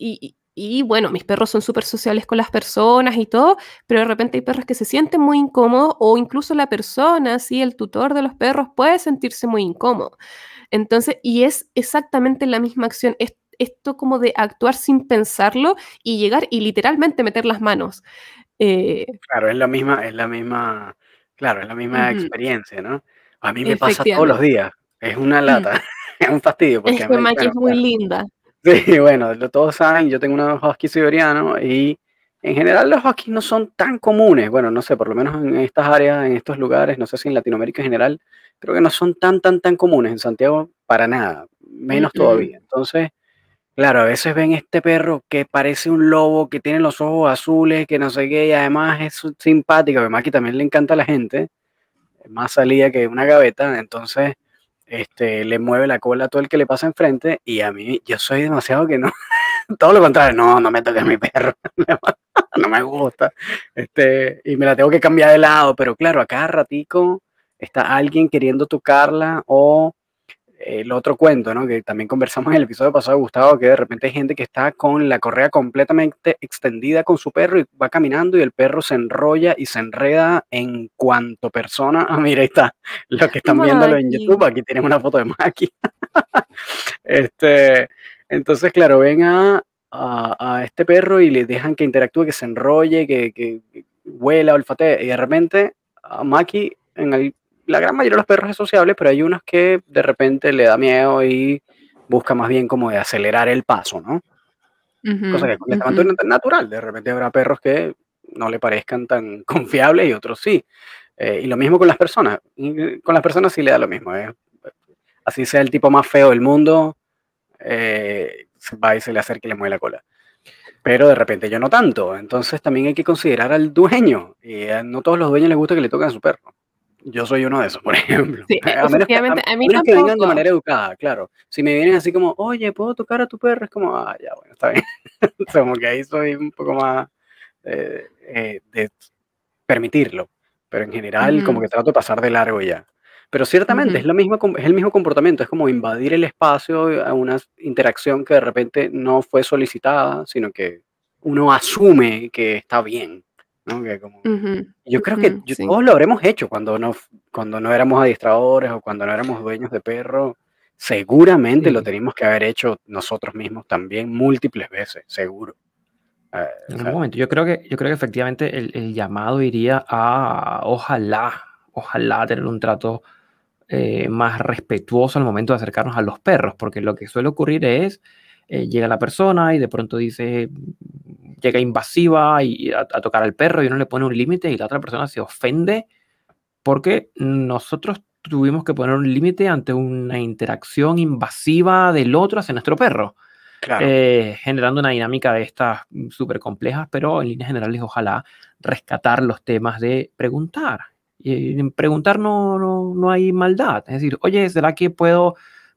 S3: y, bueno, mis perros son súper sociales con las personas y todo, pero de repente hay perros que se sienten muy incómodos o incluso la persona, ¿sí? el tutor de los perros puede sentirse muy incómodo. Entonces, y es exactamente la misma acción. esto como de actuar sin pensarlo y llegar y literalmente meter las manos. Eh,
S1: claro, es la misma, es la misma, claro, es la misma experiencia, ¿no? A mí me pasa todos los días, es una mm. lata, es un fastidio.
S3: Porque es que Maki es muy linda.
S1: Sí, bueno, todos saben, yo tengo unos husky siberianos y en general los huskies no son tan comunes, bueno, no sé, por lo menos en estas áreas, en estos lugares, no sé si en Latinoamérica en general, creo que no son tan, tan, tan comunes, en Santiago para nada, menos todavía. Entonces, Claro, a veces ven este perro que parece un lobo, que tiene los ojos azules, que no sé qué, y además es simpático, además que también le encanta a la gente, más salida que una gaveta, entonces este, le mueve la cola a todo el que le pasa enfrente, y a mí yo soy demasiado que no, todo lo contrario, no, no me toques mi perro, no me gusta, este, y me la tengo que cambiar de lado, pero claro, a cada ratico está alguien queriendo tocarla o el otro cuento, ¿no? Que también conversamos en el episodio pasado, Gustavo, que de repente hay gente que está con la correa completamente extendida con su perro y va caminando y el perro se enrolla y se enreda en cuanto persona. Ah, mira, ahí está. Los que están viéndolo en YouTube, aquí tienen una foto de Maki. este, entonces, claro, ven a, este perro y le dejan que interactúe, que se enrolle, que, que, que huela, olfatee, y de repente a Maki en el la gran mayoría de los perros es sociable, pero hay unos que de repente le da miedo y busca más bien como de acelerar el paso, ¿no? Cosa que es completamente natural. De repente habrá perros que no le parezcan tan confiables y otros sí. Eh, y lo mismo con las personas. con las personas sí le da lo mismo. ¿eh? Así sea el tipo más feo del mundo, eh, va y se le acerca y le mueve la cola. pero de repente yo no tanto. Entonces también hay que considerar al dueño. Y a no todos los dueños les gusta que le toquen a su perro. Yo soy uno de esos, por ejemplo.
S3: Sí,
S1: a menos que, a,
S3: a mí
S1: menos que vengan de manera educada, claro. Si me vienen así como, oye, ¿puedo tocar a tu perro? Es como, ah, ya, bueno, está bien. como que ahí soy un poco más eh, eh, de permitirlo. Pero en general, como que trato de pasar de largo ya. Pero ciertamente es, la misma, es el mismo comportamiento, es como invadir el espacio a una interacción que de repente no fue solicitada, sino que uno asume que está bien. ¿No? Que como,
S3: Ujú,
S1: yo creo que
S3: ujú,
S1: yo-
S3: sí.
S1: todos lo habremos hecho cuando no, cuando no éramos adiestradores o cuando no éramos dueños de perro. Seguramente lo
S2: Sí.
S1: teníamos que haber hecho nosotros mismos también múltiples veces, seguro. Eh,
S2: En algún momento. Yo creo que, yo creo que efectivamente el, el llamado iría a ojalá, ojalá tener un trato eh, más respetuoso al momento de acercarnos a los perros, porque lo que suele ocurrir es, eh, llega la persona y de pronto dice, llega invasiva y a, a tocar al perro y uno le pone un límite y la otra persona se ofende porque nosotros tuvimos que poner un límite ante una interacción invasiva del otro hacia nuestro perro
S1: claro.
S2: eh, generando una dinámica de estas súper complejas, pero en líneas generales ojalá rescatar los temas de preguntar. Y en preguntar no, no, no hay maldad. Es decir, oye, ¿será que puedo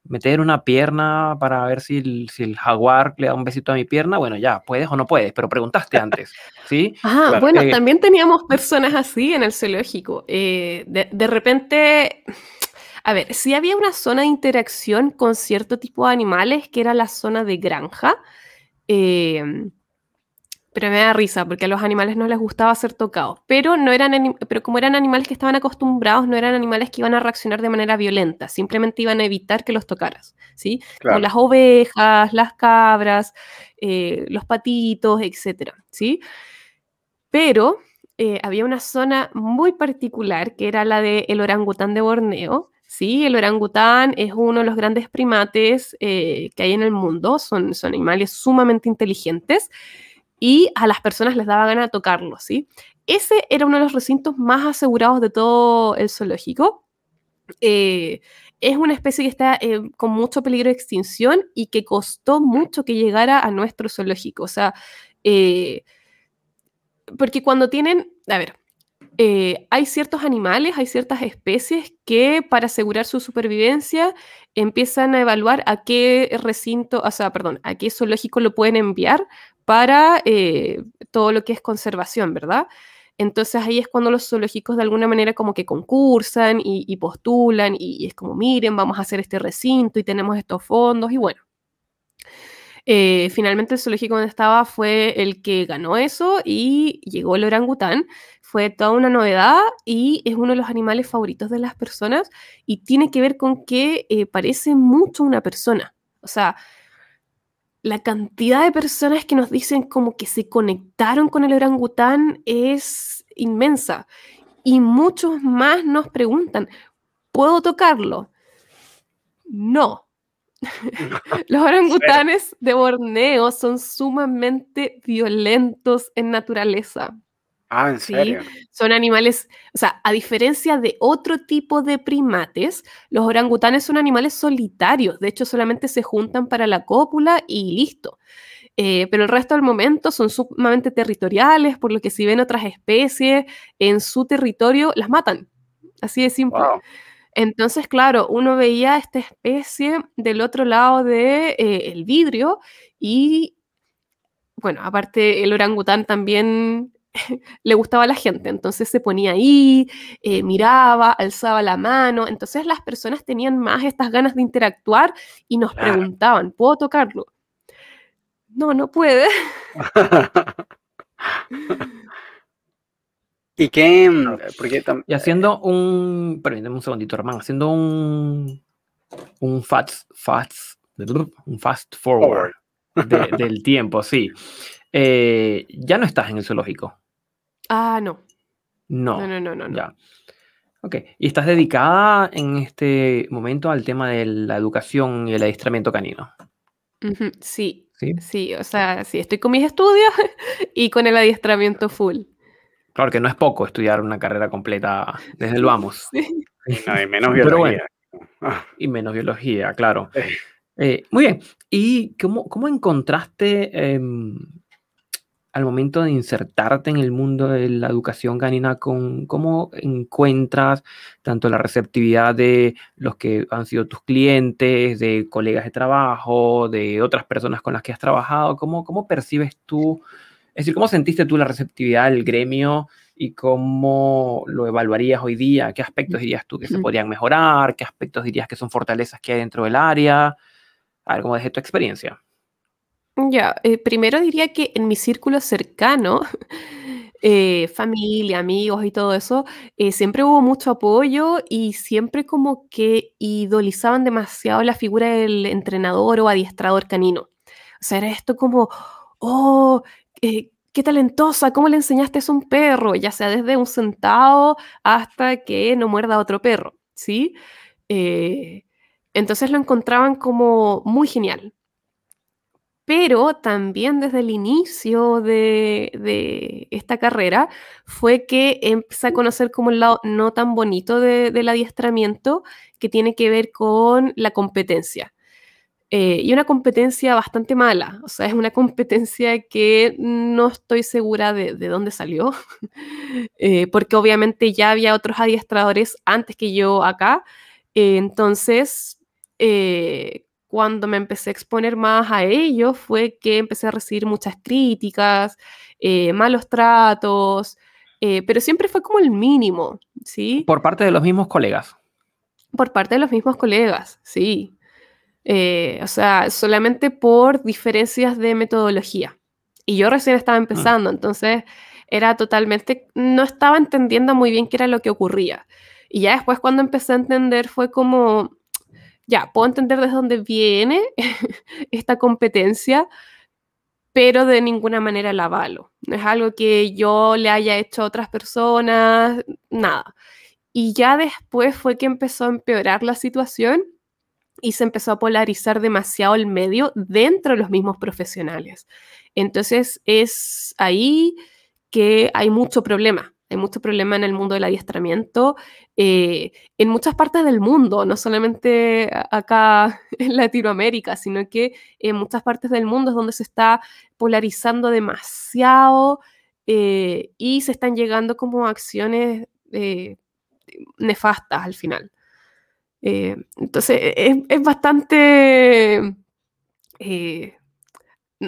S2: meter una pierna para ver si el, si el jaguar le da un besito a mi pierna? Bueno, ya, puedes o no puedes, pero preguntaste antes, ¿sí?
S3: Ah,
S1: Claro.
S3: bueno,
S2: Eh,
S3: también teníamos personas así en el zoológico. Eh, de, de repente, a ver, sí había una zona de interacción con cierto tipo de animales que era la zona de granja. eh, pero me da risa porque a los animales no les gustaba ser tocados. Pero, no eran pero como eran animales que estaban acostumbrados, no eran animales que iban a reaccionar de manera violenta, simplemente iban a evitar que los tocaras, ¿sí? Como las ovejas, las cabras, eh, los patitos, etcétera, ¿sí? Pero eh, había una zona muy particular que era la del orangután de Borneo. Sí, el orangután es uno de los grandes primates eh, que hay en el mundo. Son, son animales sumamente inteligentes y a las personas les daba gana tocarlos, ¿sí? Ese era uno de los recintos más asegurados de todo el zoológico. Eh, es una especie que está eh, con mucho peligro de extinción y que costó mucho que llegara a nuestro zoológico. O sea, eh, porque cuando tienen, a ver, hay ciertos animales, hay ciertas especies que para asegurar su supervivencia empiezan a evaluar a qué recinto, o sea, perdón, a qué zoológico lo pueden enviar para eh, todo lo que es conservación, ¿verdad? Entonces ahí es cuando los zoológicos de alguna manera como que concursan y, postulan y, y es como, miren, vamos a hacer este recinto y tenemos estos fondos y bueno. Eh, finalmente el zoológico donde estaba fue el que ganó eso y llegó el orangután. Fue toda una novedad y es uno de los animales favoritos de las personas y tiene que ver con que eh, parece mucho una persona. O sea, la cantidad de personas que nos dicen como que se conectaron con el orangután es inmensa. Y muchos más nos preguntan, ¿puedo tocarlo? No. Los orangutanes de Borneo son sumamente violentos en naturaleza.
S1: Ah, ¿en
S3: ¿sí?
S1: serio?
S3: Son animales, o sea, a diferencia de otro tipo de primates, los orangutanes son animales solitarios. De hecho, solamente se juntan para la cópula y listo. Eh, pero el resto del momento son sumamente territoriales, por lo que si ven otras especies en su territorio, las matan. Así de simple.
S1: Wow.
S3: Entonces, claro, uno veía esta especie del otro lado del de, eh, el vidrio y, bueno, aparte el orangután también le gustaba a la gente, entonces se ponía ahí, eh, miraba, alzaba la mano, entonces las personas tenían más estas ganas de interactuar y nos
S1: Claro.
S3: preguntaban, ¿puedo tocarlo? No, no puede.
S1: ¿Y qué? mm, Porque
S2: Y haciendo un. Permíteme un segundito, hermano. Haciendo un. Un fast. fast un fast forward de- del tiempo, sí. Eh, ya no estás en el zoológico.
S3: Ah, no.
S2: No.
S3: No, no, no, no. no.
S2: Ya. Ok. ¿Y estás dedicada en este momento al tema de la educación y el adiestramiento canino?
S3: Sí,
S2: Sí.
S3: sí, o sea, sí, estoy con mis estudios y con el adiestramiento full.
S2: Claro que no es poco estudiar una carrera completa desde el vamos.
S3: Sí.
S1: no, y menos
S2: bueno.
S1: biología. Ah,
S2: Y menos biología, claro.
S1: eh,
S2: Eh, muy bien. ¿Y cómo, cómo encontraste em, al momento de insertarte en el mundo de la educación canina, con, ¿cómo encuentras tanto la receptividad de los que han sido tus clientes, de colegas de trabajo, de otras personas con las que has trabajado? ¿Cómo, cómo percibes tú, es decir, cómo sentiste tú la receptividad del gremio y cómo lo evaluarías hoy día? ¿Qué aspectos dirías tú que se podrían mejorar? ¿Qué aspectos dirías que son fortalezas que hay dentro del área? A ver, ¿cómo es tu experiencia?
S3: Ya, eh, primero diría que en mi círculo cercano, eh, familia, amigos y todo eso, eh, siempre hubo mucho apoyo y siempre como que idolizaban demasiado la figura del entrenador o adiestrador canino. O sea, era esto como, oh, qué talentosa, ¿cómo le enseñaste a un perro? Ya sea desde un centavo hasta que no muerda a otro perro, ¿sí? entonces lo encontraban como muy genial pero también desde el inicio de, esta carrera fue que empecé a conocer como el lado no tan bonito del adiestramiento que tiene que ver con la competencia. Eh, y una competencia bastante mala, o sea, es una competencia que no estoy segura de, dónde salió, eh, porque obviamente ya había otros adiestradores antes que yo acá, eh, entonces cuando me empecé a exponer más a ello fue que empecé a recibir muchas críticas, eh, malos tratos, eh, pero siempre fue como el mínimo, ¿sí?
S2: Por parte de los mismos colegas.
S3: Por parte de los mismos colegas, sí. Eh, o sea, solamente por diferencias de metodología. Y yo recién estaba mm. empezando, entonces era totalmente, no estaba entendiendo muy bien qué era lo que ocurría. Y ya después cuando empecé a entender fue como, ya, puedo entender desde dónde viene esta competencia, pero de ninguna manera la avalo. No es algo que yo le haya hecho a otras personas, nada. Y ya después fue que empezó a empeorar la situación y se empezó a polarizar demasiado el medio dentro de los mismos profesionales. Entonces es ahí que hay mucho problema, hay mucho problema en el mundo del adiestramiento, eh, en muchas partes del mundo, no solamente acá en Latinoamérica, sino que en muchas partes del mundo es donde se está polarizando demasiado eh, y se están llegando como acciones eh, nefastas al final. entonces, es, es bastante...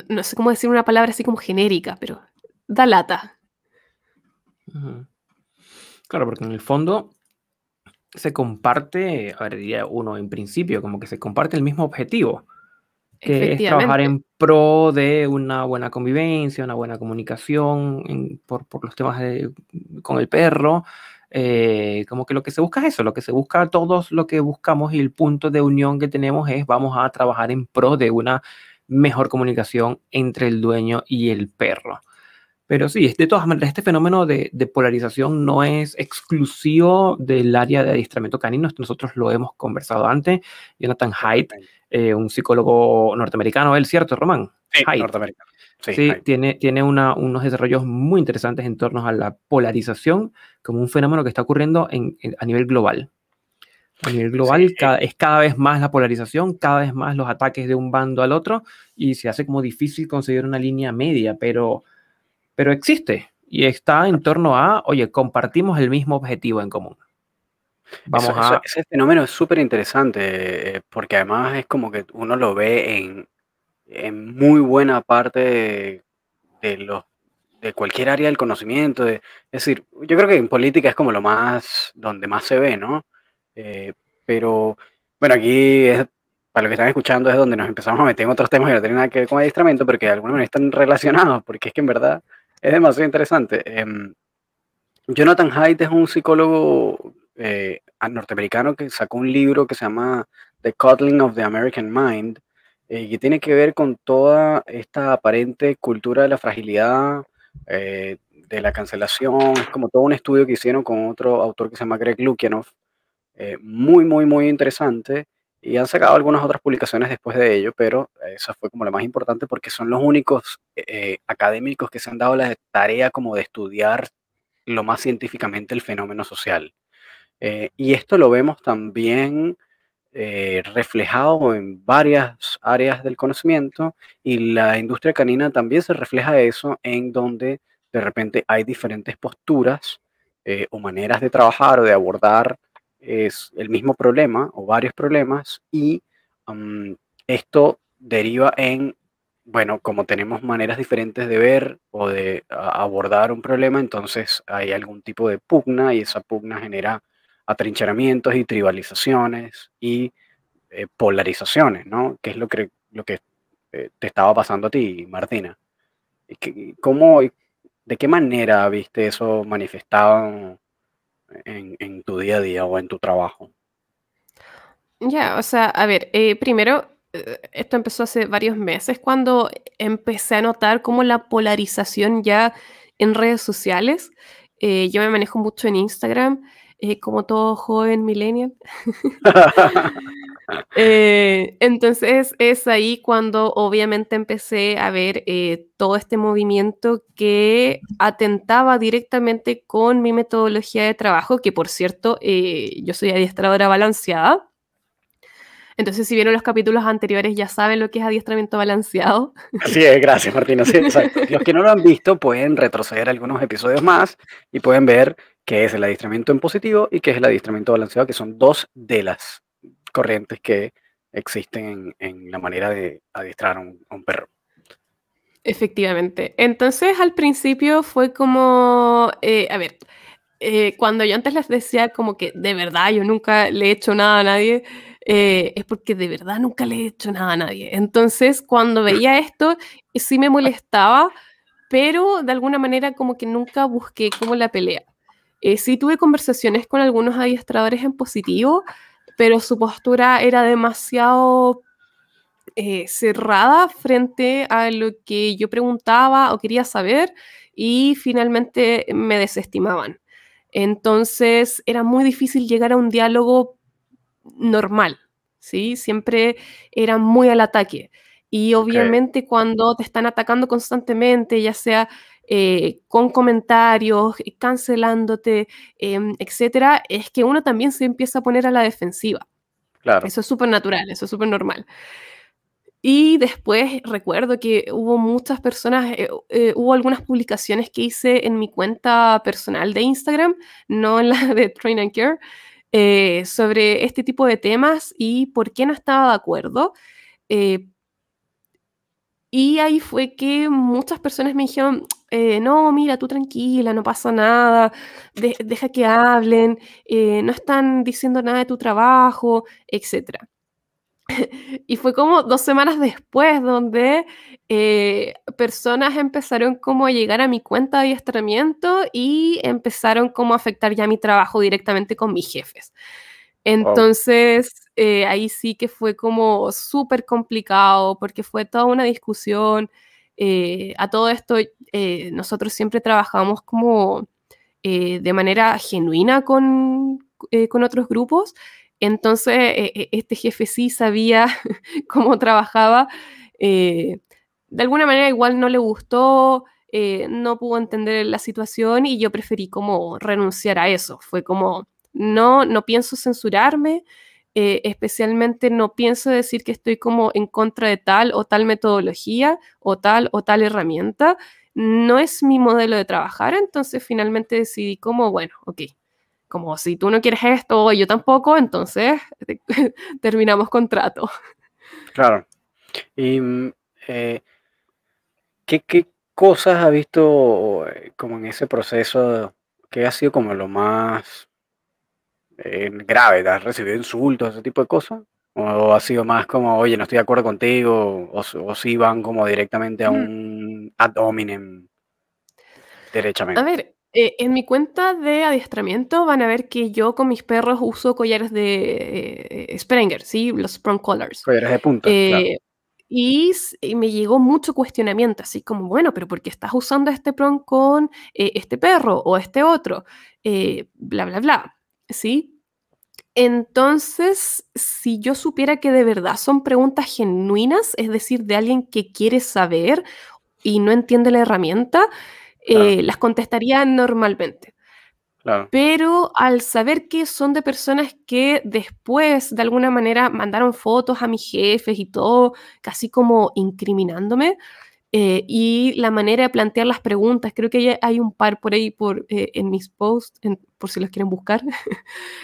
S3: no sé cómo decir una palabra así como genérica, pero da lata.
S2: Claro, porque en el fondo se comparte, a ver, diría uno en principio, como que se comparte el mismo objetivo, que es trabajar en pro de una buena convivencia, una buena comunicación por, los temas con el perro. Eh, como que lo que se busca es eso, lo que se busca, todos lo que buscamos y el punto de unión que tenemos es vamos a trabajar en pro de una mejor comunicación entre el dueño y el perro. Pero sí, de todas maneras, este fenómeno de, polarización no es exclusivo del área de adiestramiento canino. Nosotros lo hemos conversado antes. Jonathan Haidt, eh, un psicólogo norteamericano, él, ¿cierto, Román?
S1: Sí, norteamericano.
S2: Sí, tiene, tiene unos desarrollos muy interesantes en torno a la polarización como un fenómeno que está ocurriendo a nivel global. A nivel global eh. es cada vez más la polarización, cada vez más los ataques de un bando al otro y se hace como difícil conseguir una línea media, pero pero existe y está en torno a, oye, compartimos el mismo objetivo en común.
S1: Vamos a... ese fenómeno es súper interesante eh, porque además es como que uno lo ve en, en muy buena parte de, los de cualquier área del conocimiento. es decir, yo creo que en política es como lo más, donde más se ve, ¿no? Eh, pero bueno, aquí es, para lo que están escuchando es donde nos empezamos a meter en otros temas que no tienen nada que ver con adiestramiento, pero que de alguna manera están relacionados, porque es que en verdad es demasiado interesante. Em, Jonathan Haidt es un psicólogo eh, norteamericano que sacó un libro que se llama The Coddling of the American Mind, eh, que tiene que ver con toda esta aparente cultura de la fragilidad, eh, de la cancelación. Es como todo un estudio que hicieron con otro autor que se llama Greg Lukianoff. muy, muy, muy interesante. Y han sacado algunas otras publicaciones después de ello, pero esa fue como la más importante porque son los únicos eh, académicos que se han dado la tarea como de estudiar lo más científicamente el fenómeno social. Eh, y esto lo vemos también eh, reflejado en varias áreas del conocimiento y la industria canina también se refleja eso en donde de repente hay diferentes posturas o maneras de trabajar o de abordar es el mismo problema o varios problemas y esto deriva en, bueno, como tenemos maneras diferentes de ver o de abordar un problema, entonces hay algún tipo de pugna y esa pugna genera atrincheramientos y tribalizaciones y eh, polarizaciones, ¿no? Que es lo que, lo que eh, te estaba pasando a ti, Martina. ¿Cómo, ¿De qué manera viste eso manifestado en, tu día a día o en tu trabajo?
S3: Ya, o sea, a ver, eh, primero, esto empezó hace varios meses cuando empecé a notar cómo la polarización ya en redes sociales, yo me manejo mucho en Instagram, como todo joven millennial. Eh, entonces es ahí cuando obviamente empecé a ver eh, todo este movimiento que atentaba directamente con mi metodología de trabajo, que por cierto, eh, yo soy adiestradora balanceada. Entonces, si vieron los capítulos anteriores, ya saben lo que es adiestramiento balanceado.
S1: Así es, gracias Martina. Sí. Los que no lo han visto pueden retroceder algunos episodios más y pueden ver qué es el adiestramiento en positivo y qué es el adiestramiento balanceado, que son dos de las corrientes que existen en, la manera de adiestrar a un, perro.
S3: Efectivamente. Entonces, al principio fue como, eh, a ver, eh, cuando yo antes les decía como que de verdad yo nunca le he hecho nada a nadie, eh, es porque de verdad nunca le he hecho nada a nadie. Entonces, cuando veía esto, sí me molestaba, pero de alguna manera como que nunca busqué como la pelea. sí tuve conversaciones con algunos adiestradores en positivo, pero su postura era demasiado eh, cerrada frente a lo que yo preguntaba o quería saber y finalmente me desestimaban. Entonces era muy difícil llegar a un diálogo normal, ¿sí? Siempre era muy al ataque. Y obviamente cuando te están atacando constantemente, ya sea eh, con comentarios, eh, cancelándote, em, etcétera, es que uno también se empieza a poner a la defensiva. Claro. Eso es súper natural, eso es súper normal. Y después recuerdo que hubo muchas personas, eh, hubo algunas publicaciones que hice en mi cuenta personal de Instagram, no en la de Train and Care, sobre este tipo de temas y por qué no estaba de acuerdo. y ahí fue que muchas personas me dijeron, eh, no, mira, tú tranquila, no pasa nada, deja que hablen, eh, no están diciendo nada de tu trabajo, etc. y fue como dos semanas después donde eh, personas empezaron como a llegar a mi cuenta de adiestramiento y empezaron como a afectar ya mi trabajo directamente con mis jefes. Entonces, ahí sí que fue como súper complicado porque fue toda una discusión. Eh, a todo esto, eh, nosotros siempre trabajamos como eh, de manera genuina con, con otros grupos. Entonces, este jefe sí sabía cómo trabajaba. de alguna manera igual no le gustó, no pudo entender la situación y yo preferí como renunciar a eso. Fue como, no, no pienso censurarme, eh, especialmente no pienso decir que estoy como en contra de tal o tal metodología o tal o tal herramienta. No es mi modelo de trabajar, entonces finalmente decidí como, bueno, ok, como si tú no quieres esto, yo tampoco, entonces terminamos contrato.
S1: Claro. ¿Y mm, eh, ¿qué, qué, cosas has visto eh, como en ese proceso que ha sido como lo más grave? ¿Has recibido insultos, ese tipo de cosas? ¿O ha sido más como, oye, no estoy de acuerdo contigo? ¿O, o si van como directamente a mm. Ad hominem derechamente?
S3: A ver, eh, en mi cuenta de adiestramiento van a ver que yo con mis perros uso collares de eh, Sprenger, ¿sí? Los Sprung Collars.
S1: Collares de punta, eh,
S3: Y, me llegó mucho cuestionamiento, así como, bueno, pero ¿por qué estás usando este prong con este perro o este otro? bla, bla, bla. ¿sí? Entonces, si yo supiera que de verdad son preguntas genuinas, es decir, de alguien que quiere saber y no entiende la herramienta, eh, las contestaría normalmente. Pero al saber que son de personas que después, de alguna manera, mandaron fotos a mis jefes y todo, casi como incriminándome, eh, y la manera de plantear las preguntas, creo que hay un par por ahí por, eh, en mis posts, por si los quieren buscar,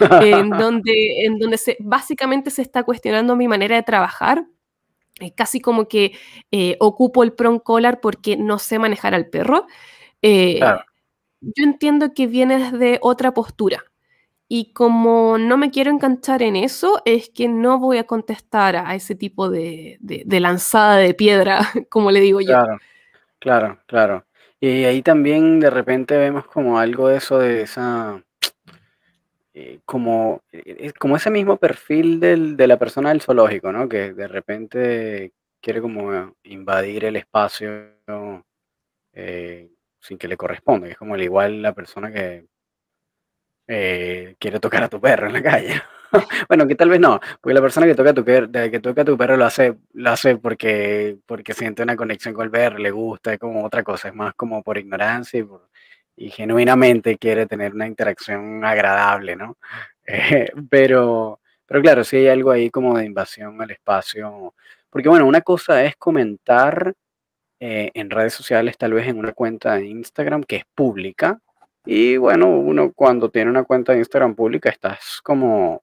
S3: en donde, en donde se, básicamente se está cuestionando mi manera de trabajar. Casi como que eh, ocupo el prong collar porque no sé manejar al perro. Yo entiendo que viene desde otra postura. Y como no me quiero enganchar en eso, es que no voy a contestar a ese tipo de, lanzada de piedra, como le digo yo.
S1: Claro, claro, claro. Y ahí también de repente vemos como algo de eso, de esa, eh, como, eh, como ese mismo perfil de la persona del zoológico, ¿no? Que de repente quiere como invadir el espacio eh, sin que le corresponda. Es como al igual la persona que eh, quiere tocar a tu perro en la calle. bueno, que tal vez no, porque la persona que toca a tu, que toca a tu perro lo hace, lo hace porque, porque siente una conexión con el perro, le gusta, es como otra cosa, es más como por ignorancia y, genuinamente quiere tener una interacción agradable, ¿no? Eh, pero, pero claro, sí hay algo ahí como de invasión al espacio, porque bueno, una cosa es comentar eh, en redes sociales, tal vez en una cuenta de Instagram que es pública, y bueno, uno cuando tiene una cuenta de Instagram pública estás como,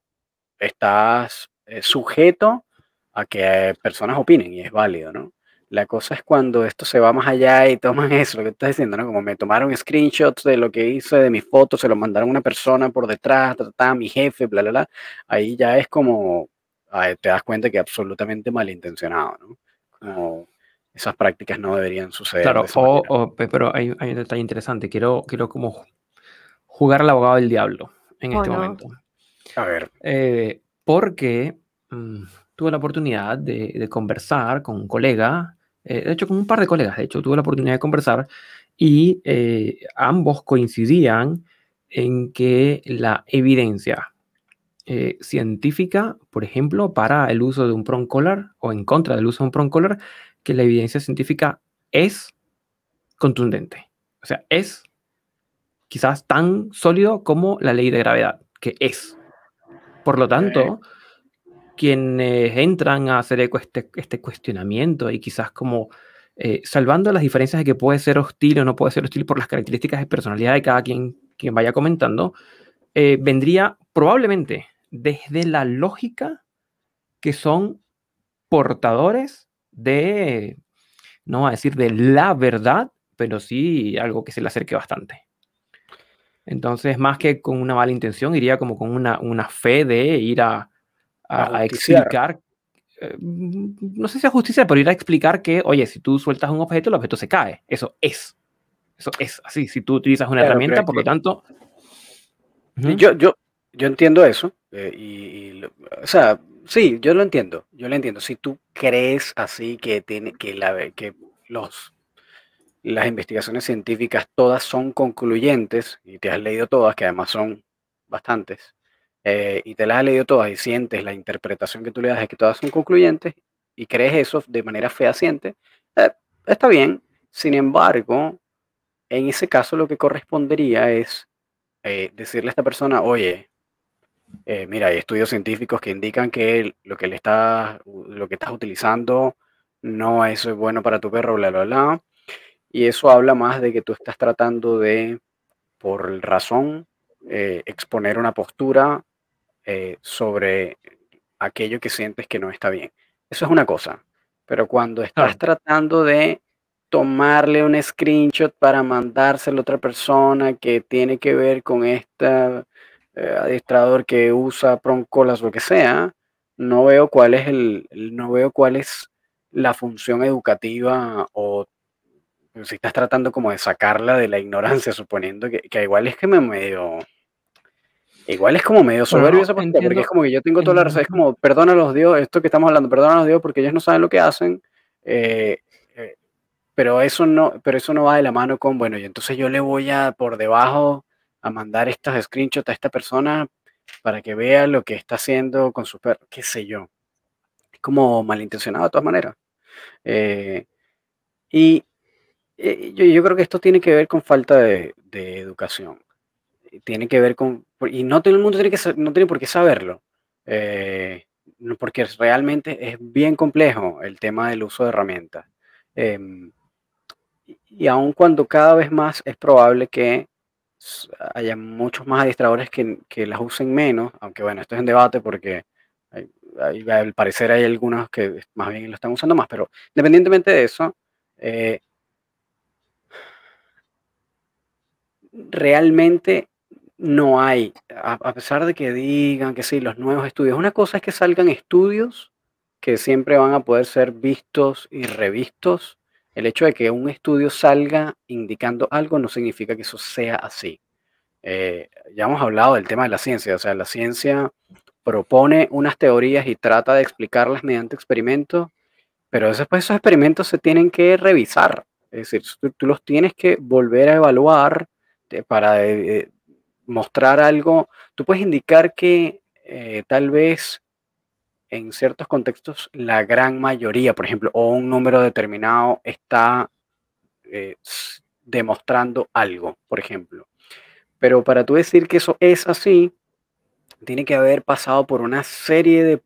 S1: estás eh, sujeto a que personas opinen y es válido, ¿no? La cosa es cuando esto se va más allá y toman eso, lo que estás diciendo, ¿no? Como me tomaron screenshots de lo que hice, de mis fotos, se lo mandaron a una persona por detrás, a mi jefe, bla, bla, bla. Ahí ya es como, te das cuenta que absolutamente malintencionado, ¿no? Como esas prácticas no deberían suceder.
S2: Claro, pero hay, hay, un detalle interesante. Quiero, quiero como jugar al abogado del diablo en este momento.
S1: A ver.
S2: Eh, porque mm, tuve la oportunidad de, conversar con un colega, eh, de hecho con un par de colegas, de hecho tuve la oportunidad de conversar y eh, ambos coincidían en que la evidencia científica, por ejemplo, para el uso de un prong collar o en contra del uso de un prong collar, que la evidencia científica es contundente. O sea, es quizás tan sólido como la ley de gravedad, que es. Por lo tanto, quienes entran a hacer este, este cuestionamiento y quizás como eh, salvando las diferencias de que puede ser hostil o no puede ser hostil por las características de personalidad de cada quien, quien vaya comentando, eh, vendría probablemente desde la lógica que son portadores de, no a decir de la verdad, pero sí algo que se le acerque bastante. Entonces, más que con una mala intención, iría como con una, una fe de ir a, a, explicar, eh, no sé si a justicia, pero ir a explicar que, oye, si tú sueltas un objeto, el objeto se cae. Eso es. Eso es así. Si tú utilizas una herramienta, por lo tanto...
S1: yo, yo, yo entiendo eso. Eh, y, o sea, sí, yo lo entiendo. Yo lo entiendo. Si tú crees así que, tiene, que, la, que los las investigaciones científicas todas son concluyentes, y te has leído todas, que además son bastantes, eh, y te las has leído todas y sientes la interpretación que tú le das de que todas son concluyentes, y crees eso de manera fehaciente, eh, está bien. Sin embargo, en ese caso lo que correspondería es eh, decirle a esta persona, oye, mira, hay estudios científicos que indican que lo que le está, lo que estás utilizando no es bueno para tu perro, bla, bla, bla. Y eso habla más de que tú estás tratando de, por razón, exponer una postura eh, sobre aquello que sientes que no está bien. Eso es una cosa. Pero cuando estás tratando de tomarle un screenshot para mandárselo a otra persona que tiene que ver con este adiestrador que usa proncolas o lo que sea, no veo cuál es el, no veo cuál es la función educativa o si estás tratando como de sacarla de la ignorancia, suponiendo que, igual es que me medio... Igual es como medio soberbio esa porque es como que yo tengo toda la razón, es como, perdona los dios, esto que estamos hablando, perdona los dios porque ellos no saben lo que hacen, eh, eh, pero, eso no, pero eso no va de la mano con, bueno, y entonces yo le voy a por debajo a mandar estas screenshots a esta persona para que vea lo que está haciendo con su perro, qué sé yo. Es como malintencionado de todas maneras. Eh, y, eh, yo, yo, creo que esto tiene que ver con falta de, educación. tiene que ver con, y no todo el mundo tiene que, no tiene por qué saberlo, eh, porque realmente es bien complejo el tema del uso de herramientas. Em, y aun cuando cada vez más es probable que haya muchos más adiestradores que, que las usen menos, aunque bueno, esto es en debate porque al parecer hay algunos que más bien lo están usando más, pero independientemente de eso, eh, realmente no hay, a, pesar de que digan que sí, los nuevos estudios, una cosa es que salgan estudios que siempre van a poder ser vistos y revistos. El hecho de que un estudio salga indicando algo no significa que eso sea así. Eh, ya hemos hablado del tema de la ciencia, o sea, la ciencia propone unas teorías y trata de explicarlas mediante experimentos, pero después esos experimentos se tienen que revisar, es decir, tú, los tienes que volver a evaluar eh, para eh, mostrar algo. Tú puedes indicar que eh, tal vez en ciertos contextos la gran mayoría, por ejemplo, o un número determinado está demostrando algo, por ejemplo. Pero para tú decir que eso es así, tiene que haber pasado por una serie de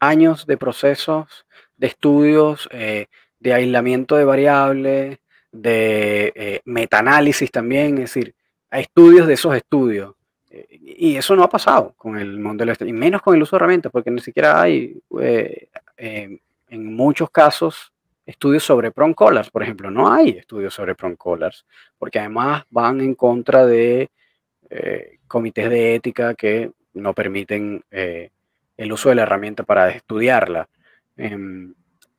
S1: años de procesos, de estudios, eh, de aislamiento de variables, de eh, metaanálisis también, es decir, hay estudios de esos estudios. Eh, y eso no ha pasado con el modelo, y menos con el uso de herramientas, porque ni siquiera hay, en muchos casos, estudios sobre prong collars, por ejemplo. No hay estudios sobre prong collars, porque además van en contra de comités de ética que no permiten eh, el uso de la herramienta para estudiarla. Em,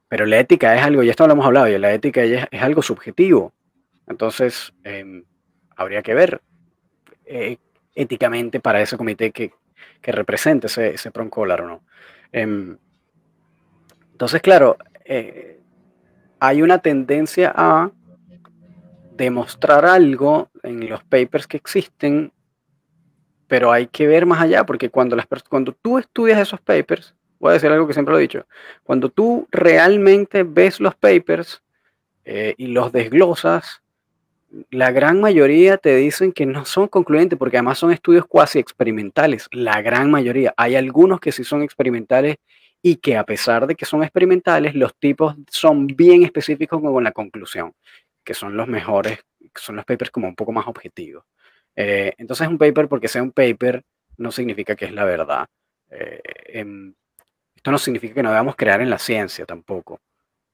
S1: pero la ética es algo, ya esto lo hemos hablado, y la ética es, algo subjetivo. Entonces, em, habría que ver eh, éticamente para ese comité que, que represente ese, ese o no. Em, entonces, claro, eh, hay una tendencia a demostrar algo en los papers que existen pero hay que ver más allá, porque cuando, las, cuando tú estudias esos papers, voy a decir algo que siempre lo he dicho, cuando tú realmente ves los papers eh, y los desglosas, la gran mayoría te dicen que no son concluyentes, porque además son estudios cuasi experimentales, la gran mayoría. Hay algunos que sí son experimentales y que a pesar de que son experimentales, los tipos son bien específicos con la conclusión, que son los mejores, que son los papers como un poco más objetivos. Eh, entonces un paper, porque sea un paper, no significa que es la verdad. Eh, em, esto no significa que no debamos crear en la ciencia tampoco.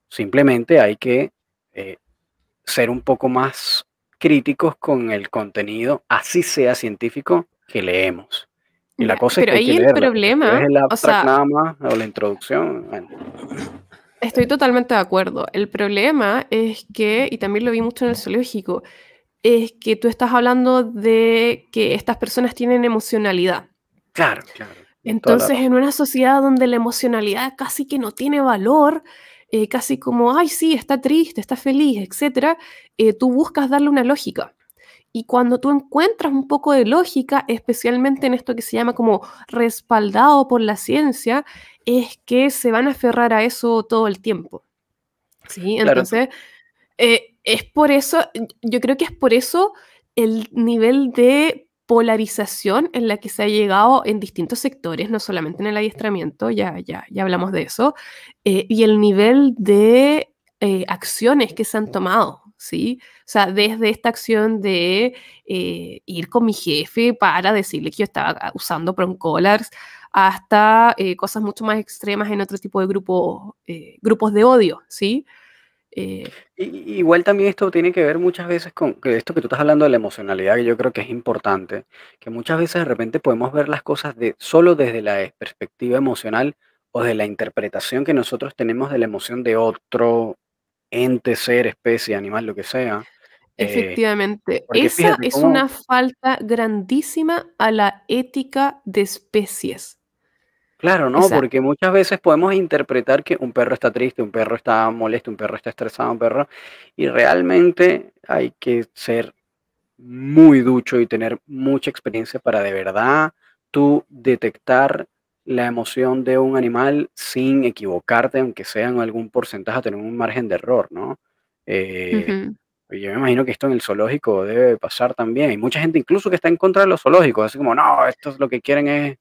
S1: Simplemente hay que eh, ser un poco más críticos con el contenido, así sea científico, que leemos. Y la cosa
S3: es que ahí el problema,
S1: es o, sea, nada más, o la introducción.
S3: Estoy totalmente de acuerdo. El problema es que, y también lo vi mucho en el zoológico, es que tú estás hablando de que estas personas tienen emocionalidad.
S1: Claro, claro.
S3: Entonces, en una sociedad donde la emocionalidad casi que no tiene valor, eh, casi como, ay, sí, está triste, está feliz, etc., eh, tú buscas darle una lógica. Y cuando tú encuentras un poco de lógica, especialmente en esto que se llama como respaldado por la ciencia, es que se van a aferrar a eso todo el tiempo. ¿Sí? Entonces, eh, es por eso, yo creo que es por eso el nivel de polarización en la que se ha llegado en distintos sectores, no solamente en el adiestramiento, ya, ya, ya hablamos de eso, eh, y el nivel de eh, acciones que se han tomado, ¿sí? O sea, desde esta acción de ir con mi jefe para decirle que yo estaba usando collars, hasta cosas mucho más extremas en otro tipo de grupos de odio, ¿sí?
S1: Eh, igual también esto tiene que ver muchas veces con esto que tú estás hablando de la emocionalidad, que yo creo que es importante, que muchas veces de repente podemos ver las cosas de, solo desde la perspectiva emocional o de la interpretación que nosotros tenemos de la emoción de otro ente, ser, especie, animal, lo que sea.
S3: Eh, Efectivamente, esa es una falta grandísima a la ética de especies.
S1: Claro, ¿no? Porque muchas veces podemos interpretar que un perro está triste, un perro está molesto, un perro está estresado, un perro, y realmente hay que ser muy ducho y tener mucha experiencia para de verdad tú detectar la emoción de un animal sin equivocarte, aunque sea en algún porcentaje, tener un margen de error, ¿no? Eh, yo me imagino que esto en el zoológico debe pasar también. Hay mucha gente incluso que está en contra de los zoológicos, así como, no, estos lo que quieren es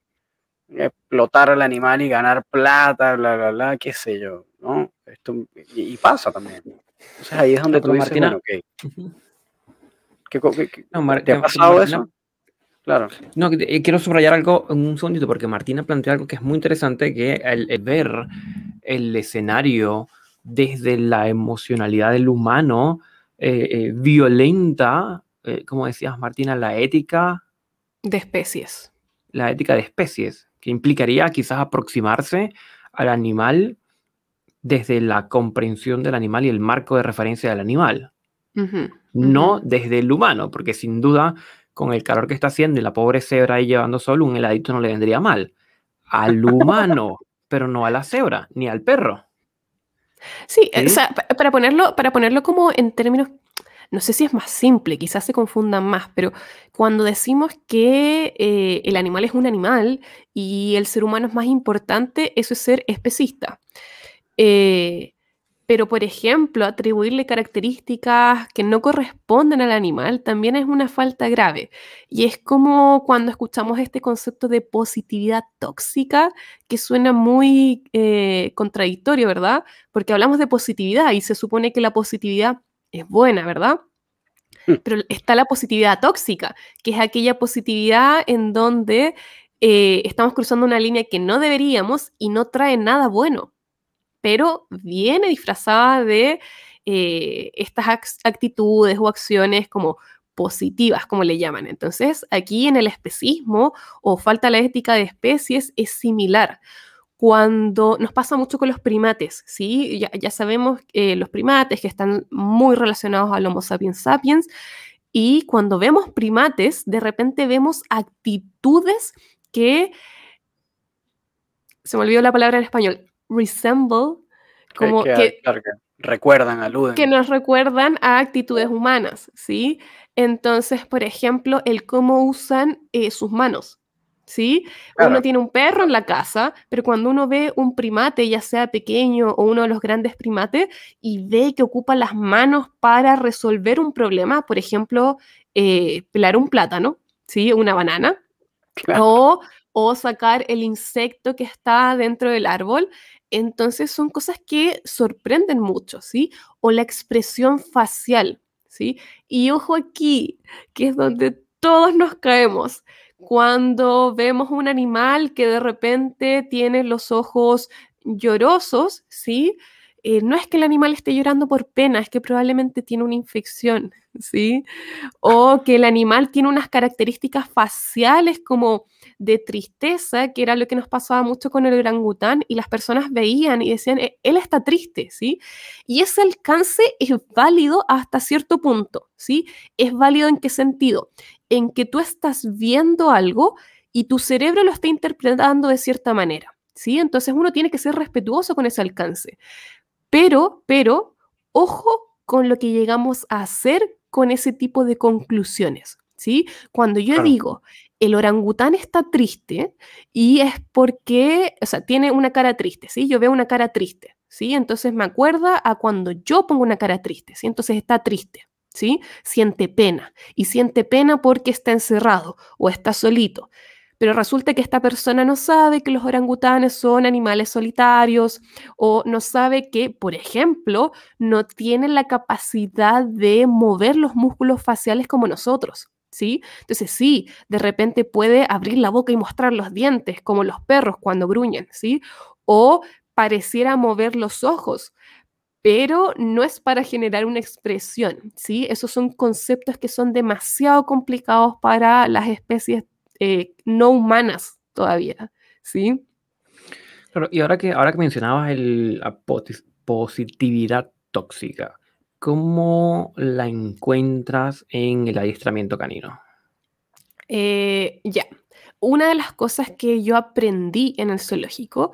S1: explotar al animal y ganar plata, bla, bla, bla, qué sé yo, ¿no? Esto, y, pasa también. Entonces ahí es donde tú dices, Martina, bueno, okay. ¿Qué, te ha pasado eso? Claro.
S2: No, eh, quiero subrayar algo en un segundito, porque Martina planteó algo que es muy interesante, que el, ver el escenario desde la emocionalidad del humano eh, eh, violenta, como decías Martina, la ética
S3: de especies.
S2: La ética de especies, que implicaría quizás aproximarse al animal desde la comprensión del animal y el marco de referencia del animal. No desde el humano, porque sin duda con el calor que está haciendo y la pobre cebra ahí llevando solo, un heladito no le vendría mal. Al humano, pero no a la cebra, ni al perro.
S3: Sí, o sea, para ponerlo, para ponerlo como en términos, no sé si es más simple, quizás se confundan más, pero cuando decimos que eh, el animal es un animal y el ser humano es más importante, eso es ser especista. Eh, pero, por ejemplo, atribuirle características que no corresponden al animal también es una falta grave. Y es como cuando escuchamos este concepto de positividad tóxica, que suena muy eh, contradictorio, ¿verdad? Porque hablamos de positividad y se supone que la positividad es buena, ¿verdad? Hmm. Pero está la positividad tóxica, que es aquella positividad en donde eh, estamos cruzando una línea que no deberíamos y no trae nada bueno pero viene disfrazada de eh, estas actitudes o acciones como positivas, como le llaman. Entonces, aquí en el especismo o falta la ética de especies es similar. Cuando nos pasa mucho con los primates, ¿sí? Ya, sabemos que los primates que están muy relacionados al Homo sapiens sapiens, y cuando vemos primates, de repente vemos actitudes que, se me olvidó la palabra en español, resemble, como que,
S1: recuerdan, aluden.
S3: Que nos recuerdan a actitudes humanas, ¿sí? Entonces, por ejemplo, el cómo usan eh, sus manos, ¿sí? Uno tiene un perro en la casa, pero cuando uno ve un primate, ya sea pequeño o uno de los grandes primates, y ve que ocupa las manos para resolver un problema, por ejemplo, eh, pelar un plátano, ¿sí? Una banana, o, o sacar el insecto que está dentro del árbol, entonces son cosas que sorprenden mucho, ¿sí? O la expresión facial, ¿sí? Y ojo aquí, que es donde todos nos caemos. Cuando vemos un animal que de repente tiene los ojos llorosos, ¿sí? Eh, no es que el animal esté llorando por pena, es que probablemente tiene una infección, ¿sí? O que el animal tiene unas características faciales como de tristeza, que era lo que nos pasaba mucho con el orangután, y las personas veían y decían, e-, él está triste, ¿sí? Y ese alcance es válido hasta cierto punto, ¿sí? ¿Es válido en qué sentido? En que tú estás viendo algo y tu cerebro lo está interpretando de cierta manera, ¿sí? Entonces uno tiene que ser respetuoso con ese alcance. Pero, pero, ojo con lo que llegamos a hacer con ese tipo de conclusiones, ¿sí? Cuando yo digo, el orangután está triste y es porque, o sea, tiene una cara triste, ¿sí? Yo veo una cara triste, ¿sí? Entonces me acuerda a cuando yo pongo una cara triste, ¿sí? Entonces está triste, ¿sí? Siente pena y siente pena porque está encerrado o está solito. Pero resulta que esta persona no sabe que los orangutanes son animales solitarios o no sabe que, por ejemplo, no tienen la capacidad de mover los músculos faciales como nosotros. ¿Sí? Entonces sí, de repente puede abrir la boca y mostrar los dientes, como los perros cuando gruñen, ¿sí? O pareciera mover los ojos, pero no es para generar una expresión, ¿sí? Esos son conceptos que son demasiado complicados para las especies eh, no humanas todavía, ¿sí?
S2: y ahora que, ahora que mencionabas la positividad tóxica, ¿Cómo la encuentras en el adiestramiento canino?
S3: Eh, ya, una de las cosas que yo aprendí en el zoológico,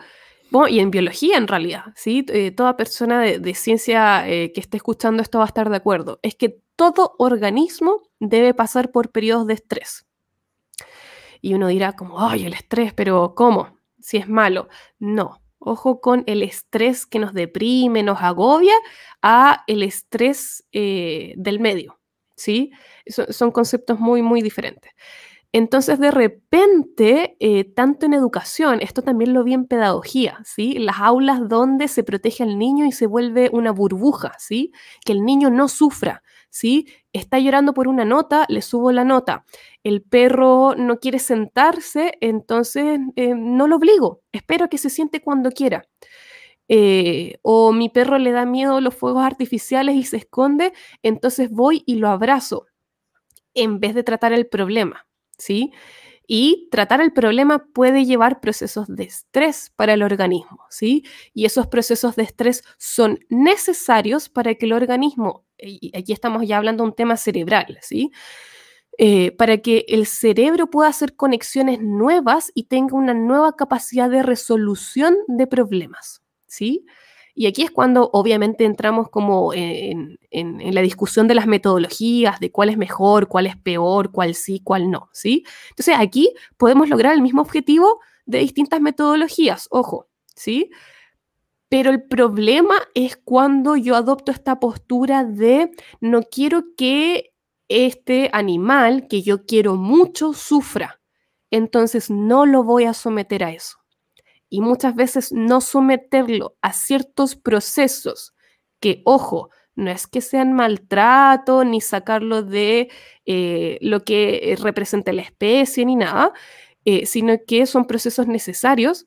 S3: y en biología en realidad, ¿sí? Eh, toda persona de, ciencia eh, que esté escuchando esto va a estar de acuerdo, es que todo organismo debe pasar por periodos de estrés. Y uno dirá como, ay, el estrés, pero ¿cómo? Si es malo. No, Ojo con el estrés que nos deprime, nos agobia, a el estrés eh, del medio, ¿sí? son conceptos muy, muy diferentes. Entonces, de repente, eh, tanto en educación, esto también lo vi en pedagogía, ¿sí? Las aulas donde se protege al niño y se vuelve una burbuja, ¿sí? Que el niño no sufra, ¿sí? Está llorando por una nota, le subo la nota el perro no quiere sentarse, entonces eh, no lo obligo, espero que se siente cuando quiera. Eh, o mi perro le da miedo los fuegos artificiales y se esconde, entonces voy y lo abrazo en vez de tratar el problema, ¿sí? Y tratar el problema puede llevar procesos de estrés para el organismo, ¿sí? Y esos procesos de estrés son necesarios para que el organismo, y aquí estamos ya hablando de un tema cerebral, ¿sí? Eh, para que el cerebro pueda hacer conexiones nuevas y tenga una nueva capacidad de resolución de problemas, ¿sí? Y aquí es cuando obviamente entramos como en, la discusión de las metodologías, de cuál es mejor, cuál es peor, cuál sí, cuál no, ¿sí? Entonces aquí podemos lograr el mismo objetivo de distintas metodologías, ojo, ¿sí? Pero el problema es cuando yo adopto esta postura de no quiero que este animal que yo quiero mucho sufra. Entonces no lo voy a someter a eso. Y muchas veces no someterlo a ciertos procesos que, ojo, no es que sean maltrato ni sacarlo de eh, lo que representa la especie ni nada, eh, sino que son procesos necesarios.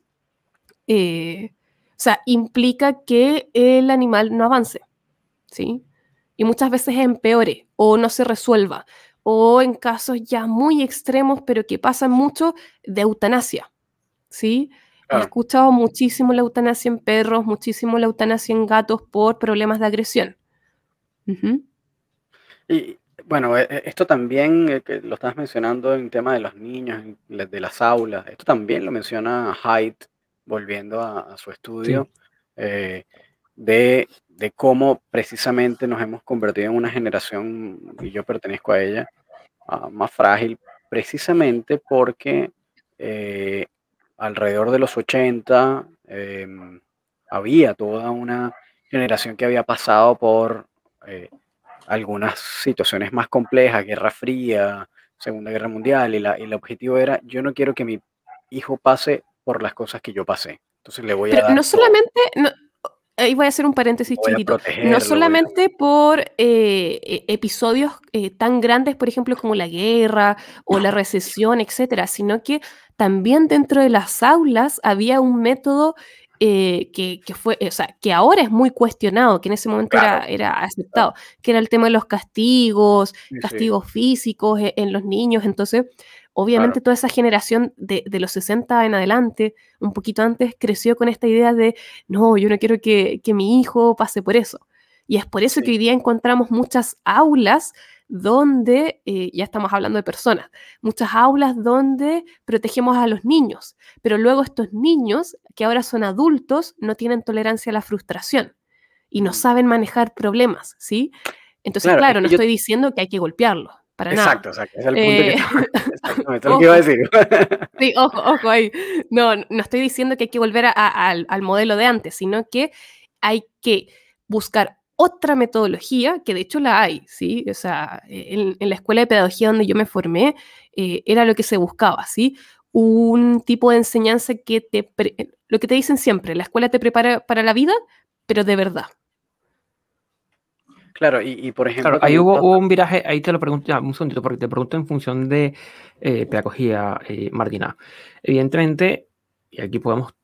S3: Eh, sea, implica que el animal no avance, ¿sí? y muchas veces empeore o no se resuelva, o en casos ya muy extremos, pero que pasan mucho, de eutanasia. ¿sí? He escuchado muchísimo la eutanasia en perros, muchísimo la eutanasia en gatos por problemas de agresión.
S1: Y bueno, e, e, esto también, eh, que lo estás mencionando en tema de los niños, de las aulas, esto también lo menciona Haidt, volviendo a, su estudio, eh, de de cómo precisamente nos hemos convertido en una generación, y yo pertenezco a ella, ah, más frágil, precisamente porque eh, alrededor de los 80 em, había toda una generación que había pasado por eh, algunas situaciones más complejas, Guerra Fría, Segunda Guerra Mundial, y, la, y el objetivo era, yo no quiero que mi hijo pase por las cosas que yo pasé. Entonces le voy a dar
S3: no solamente, ahí voy a hacer un paréntesis chiquito. No solamente por eh, e, episodios eh, tan grandes, por ejemplo, como la guerra o la recesión, etcétera, sino que también dentro de las aulas había un método eh, que, fue, o sea, que ahora es muy cuestionado, que en ese momento era, era, aceptado, que era el tema de los castigos, castigos físicos en los niños. Entonces, Obviamente toda esa generación de, los 60 en adelante, un poquito antes, creció con esta idea de, no, yo no quiero que, mi hijo pase por eso. Y es por eso que hoy día encontramos muchas aulas donde, eh, ya estamos hablando de personas, muchas aulas donde protegemos a los niños, pero luego estos niños, que ahora son adultos, no tienen tolerancia a la frustración y no mm. saben manejar problemas, ¿sí? Entonces, claro, no estoy diciendo que hay que golpearlos, para
S1: exacto,
S3: nada.
S1: Exacto, es el punto que, eh, exactamente, lo que iba a decir.
S3: sí, ojo, ojo ahí. No, no estoy diciendo que hay que volver al, modelo de antes, sino que hay que buscar otra metodología, que de hecho la hay, ¿sí? O sea, en, la escuela de pedagogía donde yo me formé, eh, era lo que se buscaba, ¿sí? Un tipo de enseñanza que te, lo que te dicen siempre, la escuela te prepara para la vida, pero de verdad,
S1: Claro, y, por ejemplo...
S2: ahí hubo, un viraje, ahí te lo pregunto, ya, un segundito, porque te pregunto en función de eh, pedagogía, eh, Martina. Evidentemente, y aquí podemos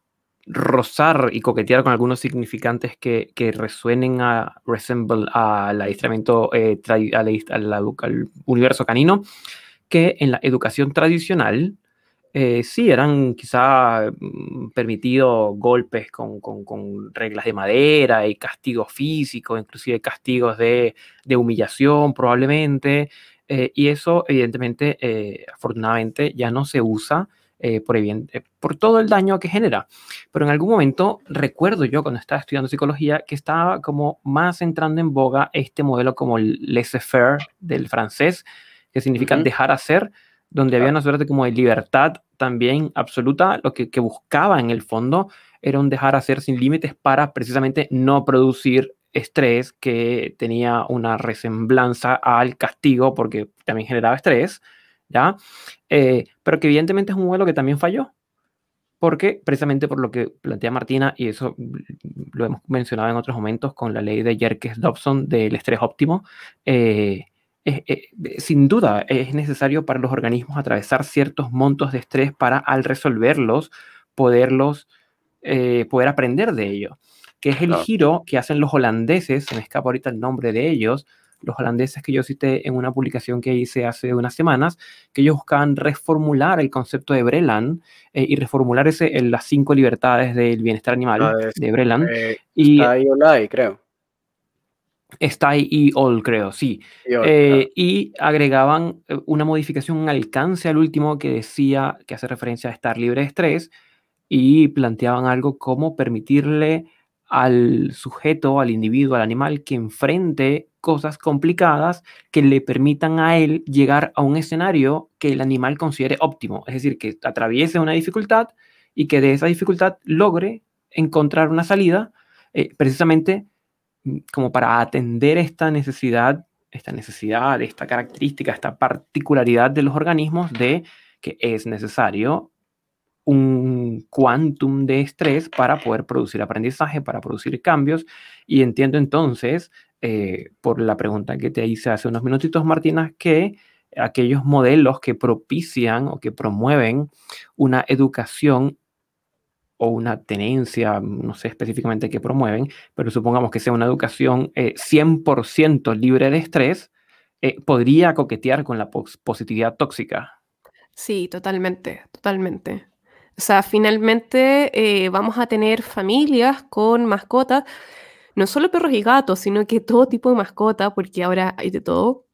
S2: rozar y coquetear con algunos significantes que, que resuenen a resemble al adiestramiento eh, al, universo canino, que en la educación tradicional eh, sí, eran quizá mm, permitidos golpes con, reglas de madera y castigos físicos, inclusive castigos de, humillación probablemente. Eh, y eso, evidentemente, eh, afortunadamente, ya no se usa por, por todo el daño que genera. Pero en algún momento, recuerdo yo cuando estaba estudiando psicología, que estaba como más entrando en boga este modelo como el laissez-faire del francés, que significa dejar hacer donde había una suerte como de libertad también absoluta, lo que, que buscaba en el fondo era un dejar hacer sin límites para precisamente no producir estrés que tenía una resemblanza al castigo porque también generaba estrés, ¿ya? Eh, pero que evidentemente es un modelo que también falló, porque precisamente por lo que plantea Martina, y eso lo hemos mencionado en otros momentos con la ley de Yerkes-Dobson del estrés óptimo, eh, es- eh, sin duda es necesario para los organismos atravesar ciertos montos de estrés para al resolverlos, poderlos, eh, poder aprender de ello, que es el
S1: Claro.
S2: giro que hacen los holandeses, se me escapa ahorita el nombre de ellos, los holandeses que yo cité en una publicación que hice hace unas semanas, que ellos buscaban reformular el concepto de Breland eh, y reformular ese, las cinco libertades del bienestar animal
S1: de-
S2: de Breland.
S1: Eh,
S2: y
S1: está ahí Olay, creo.
S2: Está y all, creo, sí.
S1: Y
S2: Eh,
S1: claro.
S2: y agregaban eh, una modificación, un alcance al último que decía que hace referencia a estar libre de estrés y planteaban algo como permitirle al sujeto, al individuo, al animal que enfrente cosas complicadas que le permitan a él llegar a un escenario que el animal considere óptimo, es decir, que atraviese una dificultad y que de esa dificultad logre encontrar una salida eh, precisamente como para atender esta necesidad, esta necesidad, esta característica, esta particularidad de los organismos de que es necesario un quantum de estrés para poder producir aprendizaje, para producir cambios. Y entiendo entonces, eh, por la pregunta que te hice hace unos minutitos, Martina, que aquellos modelos que propician o que promueven una educación o una tenencia, no sé específicamente qué promueven, pero supongamos que sea una educación eh, 100% libre de estrés, eh, podría coquetear con la pos- positividad tóxica.
S3: Sí, totalmente, totalmente. O sea, finalmente eh, vamos a tener familias con mascotas, no solo perros y gatos, sino que todo tipo de mascota, porque ahora hay de todo,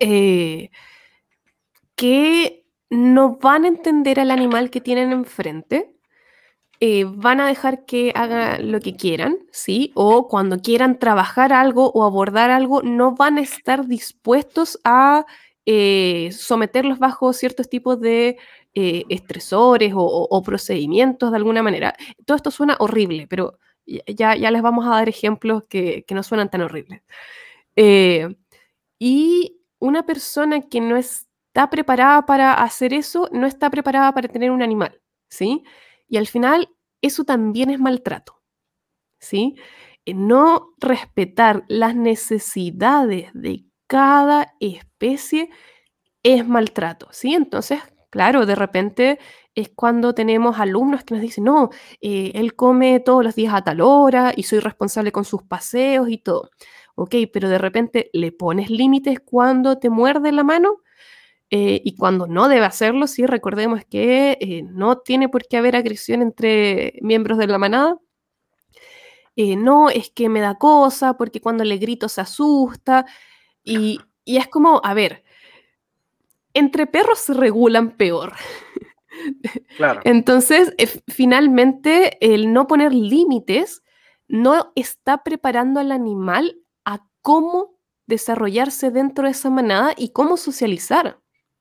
S3: eh, que no van a entender al animal que tienen enfrente, eh, van a dejar que haga lo que quieran, ¿sí? O cuando quieran trabajar algo o abordar algo, no van a estar dispuestos a eh, someterlos bajo ciertos tipos de eh, estresores o, procedimientos de alguna manera. Todo esto suena horrible, pero ya, ya les vamos a dar ejemplos que, que no suenan tan horribles. Y una persona que no está preparada para hacer eso, no está preparada para tener un animal, ¿sí? Y al final, eso también es maltrato, ¿sí? Eh, No respetar las necesidades de cada especie es maltrato, ¿sí? Entonces, claro, de repente es cuando tenemos alumnos que nos dicen, no, eh, él come todos los días a tal hora y soy responsable con sus paseos y todo. Ok, pero de repente le pones límites cuando te muerde la mano eh, y cuando no debe hacerlo, sí, recordemos que eh, no tiene por qué haber agresión entre miembros de la manada. Eh, no, es que me da cosa porque cuando le grito se asusta y, y es como, a ver, entre perros se regulan peor.
S1: Claro.
S3: Entonces, finalmente, el no poner límites no está preparando al animal a cómo desarrollarse dentro de esa manada y cómo socializar,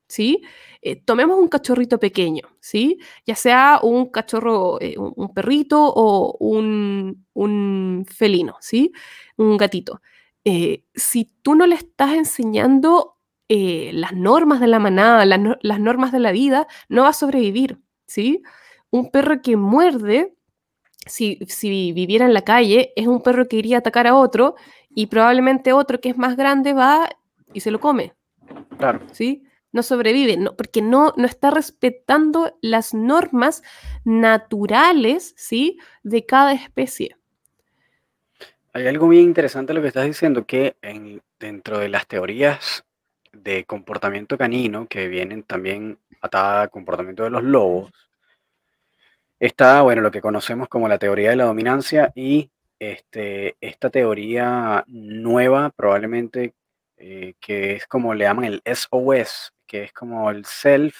S3: ¿sí? Eh, tomemos un cachorrito pequeño, ¿sí? Ya sea un cachorro, eh, un, un perrito o un, un felino, ¿sí? Un gatito. Eh, si tú no le estás enseñando las normas de la manada, las, no- las normas de la vida, no va a sobrevivir, ¿sí? Un perro que muerde, si, si viviera en la calle, es un perro que iría a atacar a otro y probablemente otro que es más grande va y se lo come,
S1: Claro.
S3: ¿sí? No sobrevive, no, porque no, no está respetando las normas naturales, ¿sí? De cada especie.
S1: Hay algo bien interesante lo que estás diciendo, que en- dentro de las teorías de comportamiento canino, que vienen también atadas al comportamiento de los lobos, está, bueno, lo que conocemos como la teoría de la dominancia y este, esta teoría nueva, probablemente, eh, que es como le llaman el SOS, que es como el Self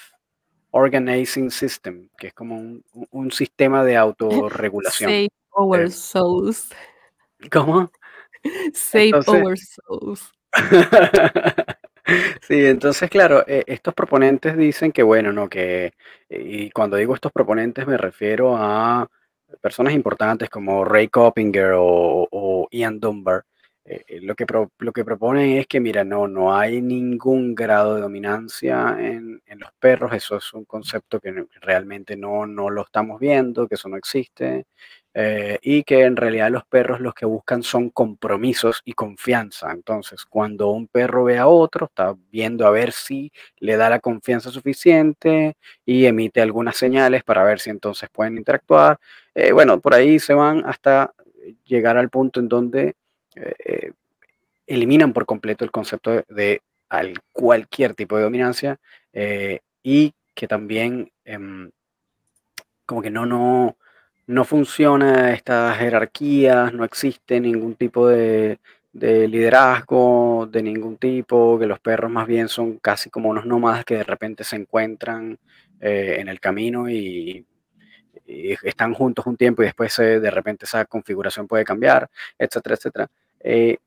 S1: Organizing System, que es como un, un- sistema de autorregulación.
S3: Save our
S1: Eh,
S3: souls.
S1: ¿Cómo?
S3: Save
S1: Entonces-
S3: our souls.
S1: Sí, entonces, claro, eh, estos proponentes dicen que, bueno, no, que, y cuando digo estos proponentes me refiero a personas importantes como Ray Coppinger o, o Ian Dunbar, eh, eh, lo, que lo que proponen es que, mira, no, no hay ningún grado de dominancia en, en los perros, eso es un concepto que realmente no, no lo estamos viendo, que eso no existe. Eh, y que en realidad los perros los que buscan son compromisos y confianza. Entonces, cuando un perro ve a otro, está viendo a ver si le da la confianza suficiente y emite algunas señales para ver si entonces pueden interactuar. Bueno, por ahí se van hasta llegar al punto en donde eh, eliminan por completo el concepto de, cualquier tipo de dominancia y que también em, como que no, no, no funciona esta jerarquía, no existe ningún tipo de, liderazgo de ningún tipo, que los perros más bien son casi como unos nómadas que de repente se encuentran eh, en el camino y, están juntos un tiempo y después de repente esa configuración puede cambiar, etcétera, etcétera. Eh,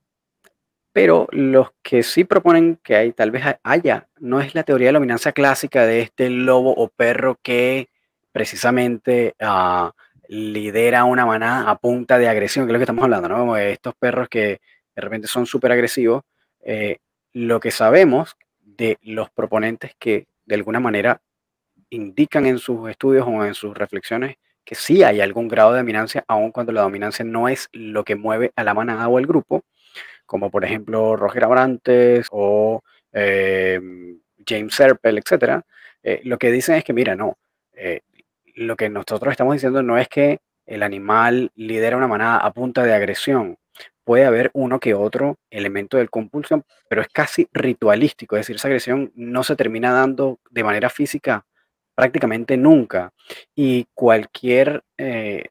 S1: pero los que sí proponen que hay, tal vez haya, no es la teoría de la dominancia clásica de este lobo o perro que precisamente... Uh, lidera una manada a punta de agresión, que es lo que estamos hablando, ¿no? Como estos perros que de repente son súper agresivos. Eh, lo que sabemos de los proponentes que de alguna manera indican en sus estudios o en sus reflexiones que sí hay algún grado de dominancia, aun cuando la dominancia no es lo que mueve a la manada o al grupo, como por ejemplo Roger Abrantes o eh, James Serpel, etc. Eh, lo que dicen es que, mira, no, lo que nosotros estamos diciendo no es que el animal lidera una manada a punta de agresión. Puede haber uno que otro elemento de compulsión, pero es casi ritualístico, es decir, esa agresión no se termina dando de manera física prácticamente nunca. Y cualquier eh,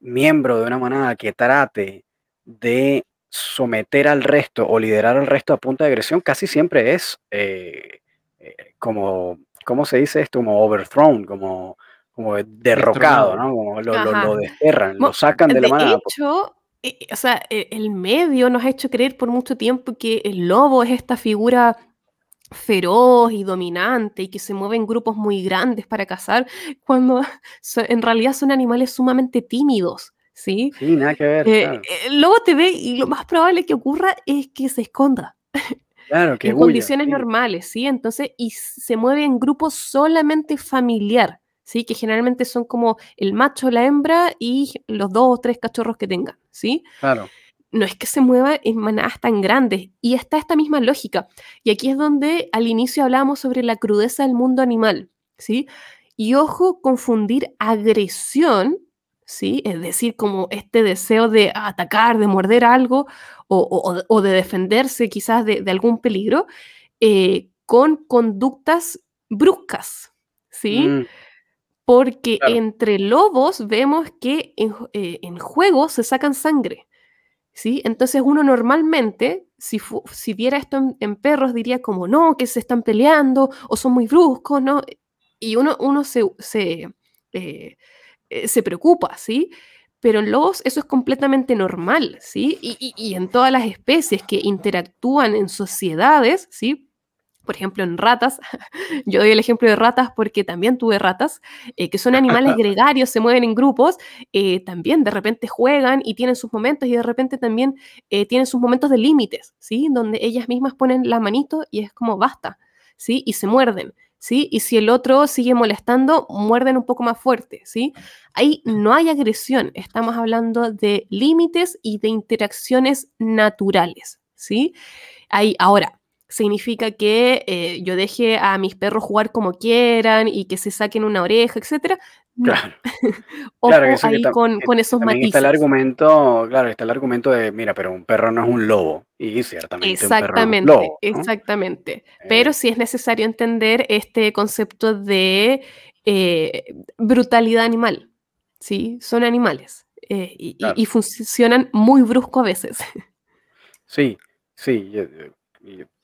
S1: miembro de una manada que trate de someter al resto o liderar al resto a punta de agresión casi siempre es eh, eh, como, ¿cómo se dice esto? Como overthrown, como como derrocado, ¿no? Como lo, lo, desterran, lo sacan de, la mano.
S3: De hecho, eh, o sea, e, el medio nos ha hecho creer por mucho tiempo que el lobo es esta figura feroz y dominante y que se mueve en grupos muy grandes para cazar, cuando en realidad son animales sumamente tímidos. ¿Sí?
S1: Sí, nada que ver.
S3: Eh, el lobo te ve y lo más probable que ocurra es que se esconda.
S1: Claro, que
S3: en condiciones normales, ¿sí? Entonces, y se mueve en grupos solamente familiar. ¿sí? Que generalmente son como el macho, la hembra y los dos o tres cachorros que tengan, ¿sí?
S1: Claro.
S3: No es que se mueva en manadas tan grandes. Y está esta misma lógica. Y aquí es donde al inicio hablábamos sobre la crudeza del mundo animal, ¿sí? Y ojo, confundir agresión, ¿sí? Es decir, como este deseo de atacar, de morder algo o, de defenderse quizás de, algún peligro, eh, con conductas bruscas, ¿sí? Mm porque entre lobos vemos que en, eh, juegos se sacan sangre. ¿Sí? Entonces uno normalmente, si, si viera esto en, perros, diría como, no, que se están peleando o son muy bruscos, ¿no? Y uno, uno se, se, eh, eh, se preocupa, ¿sí? Pero en lobos eso es completamente normal, ¿sí? Y, y en todas las especies que interactúan en sociedades, ¿sí? Por ejemplo, en ratas, yo doy el ejemplo de ratas porque también tuve ratas, eh, que son animales gregarios, se mueven en grupos, eh, también de repente juegan y tienen sus momentos y de repente también eh, tienen sus momentos de límites, ¿sí? Donde ellas mismas ponen la manito y es como basta, ¿sí? Y se muerden, ¿sí? Y si el otro sigue molestando, muerden un poco más fuerte, ¿sí? Ahí no hay agresión, estamos hablando de límites y de interacciones naturales, ¿sí? Ahí, ahora, significa que eh, yo deje a mis perros jugar como quieran y que se saquen una oreja, etc.
S1: Claro.
S3: Ojo ahí con, con, esos matices.
S1: Está el argumento, claro, está el argumento de, mira, pero un perro no es un lobo. Y ciertamente
S3: exactamente,
S1: un perro
S3: Exactamente. Pero eh. sí es necesario entender este concepto de eh, brutalidad animal. ¿sí? Son animales y, y, funcionan muy brusco a veces.
S1: Sí, sí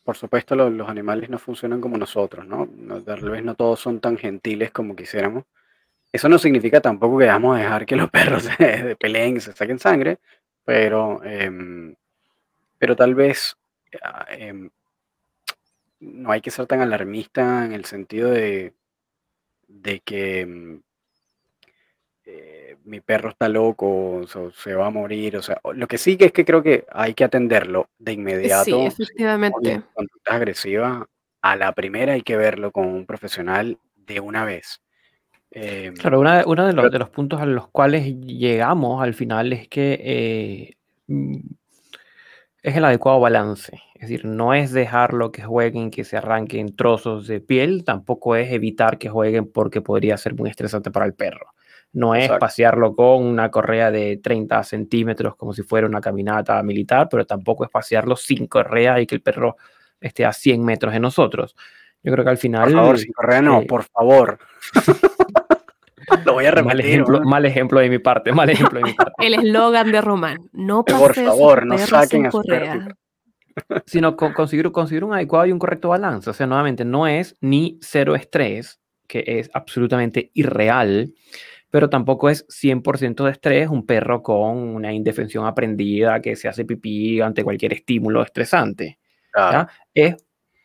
S1: por supuesto los animales no funcionan como nosotros, ¿no? Tal vez no todos son tan gentiles como quisiéramos. Eso no significa tampoco que vamos a dejar que los perros se peleen y se saquen sangre, pero, em, pero tal vez ah, em, no hay que ser tan alarmista en el sentido de, de que mm, eh, mi perro está loco, o se va a morir, o sea, lo que sí que es que creo que hay que atenderlo de
S3: Sí,
S1: inmediato. Si vemos
S3: efectivamente.
S1: conductas agresivas, a la primera hay que verlo con un profesional de una vez. Em,
S2: Claro, una- uno de los,
S1: pero-
S2: de los puntos a los cuales llegamos al final es que eh, mm, es el adecuado balance. Es decir, no es dejarlo que jueguen, que se arranquen trozos de piel, tampoco es evitar que jueguen porque podría ser muy estresante para el perro. No es
S1: Exacto.
S2: pasearlo con una correa de 30 centímetros como si fuera una caminata militar, pero tampoco es pasearlo sin correa y que el perro esté a 100 metros de nosotros. Yo creo que al final...
S1: por favor, sin correa no,
S2: eh,
S1: por favor. Lo voy a
S2: Mal
S1: repetir.
S2: ejemplo,
S1: ¿no?
S2: mal ejemplo de mi parte, mal ejemplo de mi parte.
S3: El eslogan de Román. No
S1: Por favor, no
S3: perro
S1: saquen a su
S3: correa.
S1: perrito.
S2: Sino con- conseguir, conseguir un adecuado y un correcto balance. O sea, nuevamente, no es ni cero estrés, que es absolutamente irreal, pero tampoco es 100% de estrés un perro con una indefensión aprendida que se hace pipí ante cualquier estímulo estresante. Es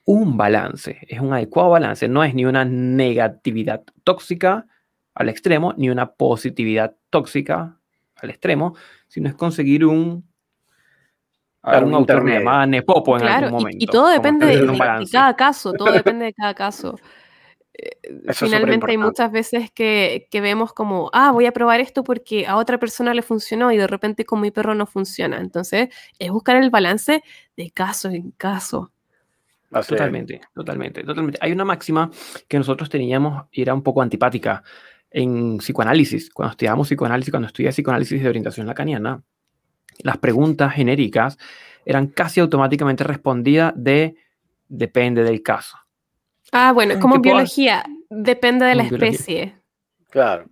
S2: un balance, es un adecuado balance. No es ni una negatividad tóxica al extremo, ni una positividad tóxica al extremo, sino es conseguir un...
S1: Claro,
S2: un
S1: un
S2: autor me Nepopo en
S3: Claro,
S2: algún momento.
S3: y, todo depende de, cada caso, todo depende de cada caso. Eh,
S1: es
S3: Finalmente hay muchas veces que, que vemos como, ah, voy a probar esto porque a otra persona le funcionó y de repente con mi perro no funciona. Entonces, es buscar el balance de caso en caso.
S1: Así es.
S2: Totalmente, totalmente, totalmente. Hay una máxima que nosotros teníamos y era un poco antipática en psicoanálisis. Cuando estudiábamos psicoanálisis, cuando estudié psicoanálisis de orientación lacaniana, las preguntas genéricas eran casi automáticamente respondidas de depende del caso.
S3: Ah, bueno, es como en
S2: ¿Qué puedo
S3: biología, depende de la
S2: biología.
S3: especie.
S1: Claro.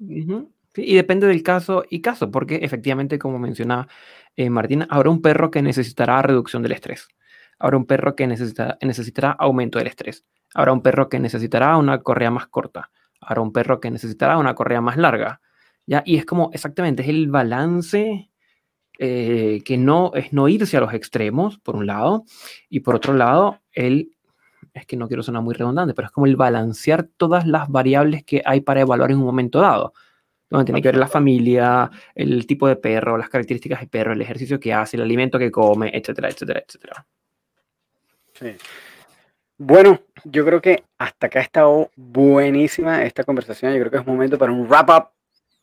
S2: Sí, y depende del caso y caso, porque efectivamente, como mencionaba eh, Martina, habrá un perro que necesitará reducción del estrés. Habrá un perro que necesita- necesitará aumento del estrés. Habrá un perro que necesitará una correa más corta. Habrá un perro que necesitará una correa más larga. ¿ya? Y es como, exactamente, es el balance eh, que no es no irse a los extremos, por un lado, y por otro lado, el, es que no quiero sonar muy redundante, pero es como el balancear todas las variables que hay para evaluar en un momento dado. Donde tiene que ver la familia, el tipo de perro, las características del perro, el ejercicio que hace, el alimento que come, etcétera, etcétera, etcétera.
S1: Sí. Bueno, yo creo que hasta acá ha estado buenísima esta conversación. Yo creo que es momento para un wrap up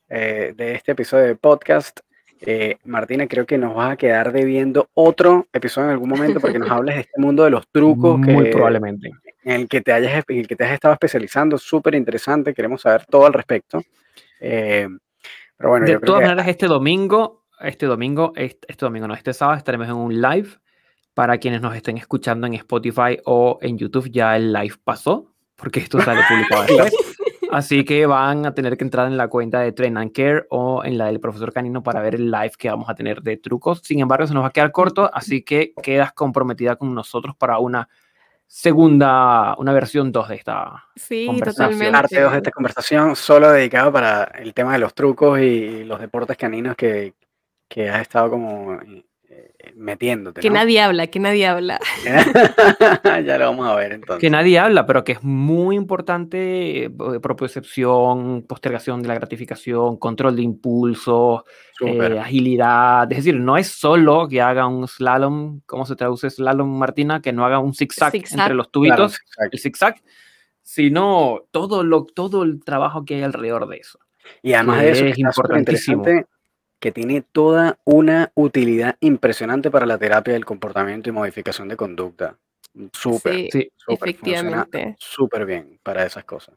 S1: eh, de este episodio de podcast. Eh, Martina, creo que nos vas a quedar debiendo otro episodio en algún momento porque nos hables de este mundo de los trucos
S2: Muy
S1: que,
S2: probablemente.
S1: en el que te hayas en el que te has estado especializando. Súper interesante. Queremos saber todo al respecto. Eh, pero bueno,
S2: de
S1: yo creo
S2: todas
S1: que
S2: maneras, este domingo, este domingo, este, este domingo, no, este sábado estaremos en un live. Para quienes nos estén escuchando en Spotify o en YouTube, ya el live pasó, porque esto sale publicado después. Así que van a tener que entrar en la cuenta de Train and Care o en la del profesor Canino para ver el live que vamos a tener de trucos. Sin embargo, se nos va a quedar corto, así que quedas comprometida con nosotros para una segunda, una versión 2 de esta.
S3: Sí,
S2: Conversación.
S3: totalmente.
S1: parte 2 de esta conversación solo dedicado para el tema de los trucos y los deportes caninos que, que has estado como metiéndote.
S3: Que
S1: ¿no?
S3: nadie habla, que nadie habla.
S1: ya lo vamos a ver entonces.
S2: Que nadie habla, pero que es muy importante, eh, propiocepción, postergación de la gratificación, control de impulsos, eh, agilidad. Es decir, no es solo que haga un slalom, ¿cómo se traduce slalom, Martina? Que no haga un zigzag,
S3: Zigzag.
S2: entre los
S1: Claro,
S2: tubitos,
S1: exacto.
S2: el zigzag, sino todo, lo, todo el trabajo que hay alrededor de eso.
S1: Y además de eso,
S2: es importantísimo.
S1: interesante, que tiene toda una utilidad impresionante para la terapia del comportamiento y modificación de conducta. Súper,
S3: Sí,
S2: Sí,
S1: súper, funciona
S3: efectivamente.
S1: súper bien para esas cosas.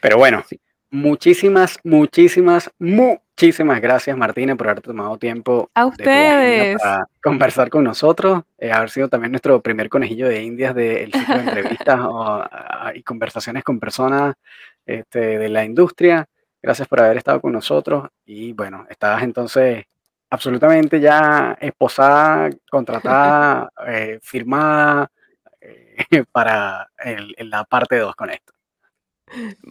S1: Pero bueno,
S2: Sí.
S1: muchísimas, muchísimas, muchísimas gracias Martina por haber tomado tiempo
S3: A
S1: de
S3: ustedes.
S1: para conversar con nosotros, eh, haber sido también nuestro primer conejillo de indias del ciclo de entrevistas o, ah, y conversaciones con personas este, de la industria. Gracias por haber estado con nosotros y bueno, estás entonces absolutamente ya esposada, contratada, eh, firmada eh, para el- la parte 2 con esto.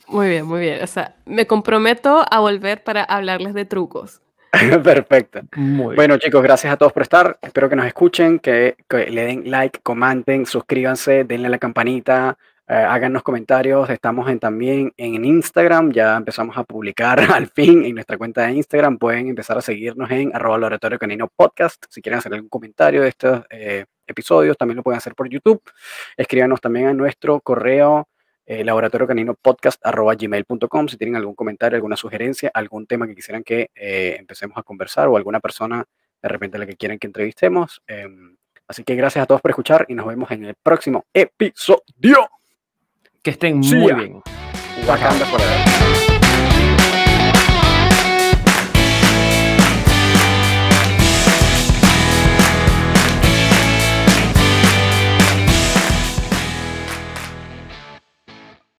S3: Muy bien, muy bien. O sea, me comprometo a volver para hablarles de trucos.
S1: Perfecto.
S2: Muy bien.
S1: Bueno, chicos, gracias a todos por estar. Espero que nos escuchen, que, que le den like, comenten, suscríbanse, denle a la campanita, eh, háganos comentarios. Estamos también en Instagram. Ya empezamos a publicar al fin en nuestra cuenta de Instagram. Pueden empezar a seguirnos en arroba laboratorio canino podcast. Si quieren hacer algún comentario de estos eh, episodios, también lo pueden hacer por YouTube. Escríbanos también a nuestro correo eh, laboratorio canino podcast si tienen algún comentario, alguna sugerencia, algún tema que quisieran que eh, empecemos a conversar o alguna persona de repente a la que quieren que entrevistemos. Em, así que gracias a todos por escuchar y nos vemos en el próximo episodio.
S2: Que estén
S1: Sí,
S2: muy
S1: ya.
S2: bien.
S1: Wakanda forever.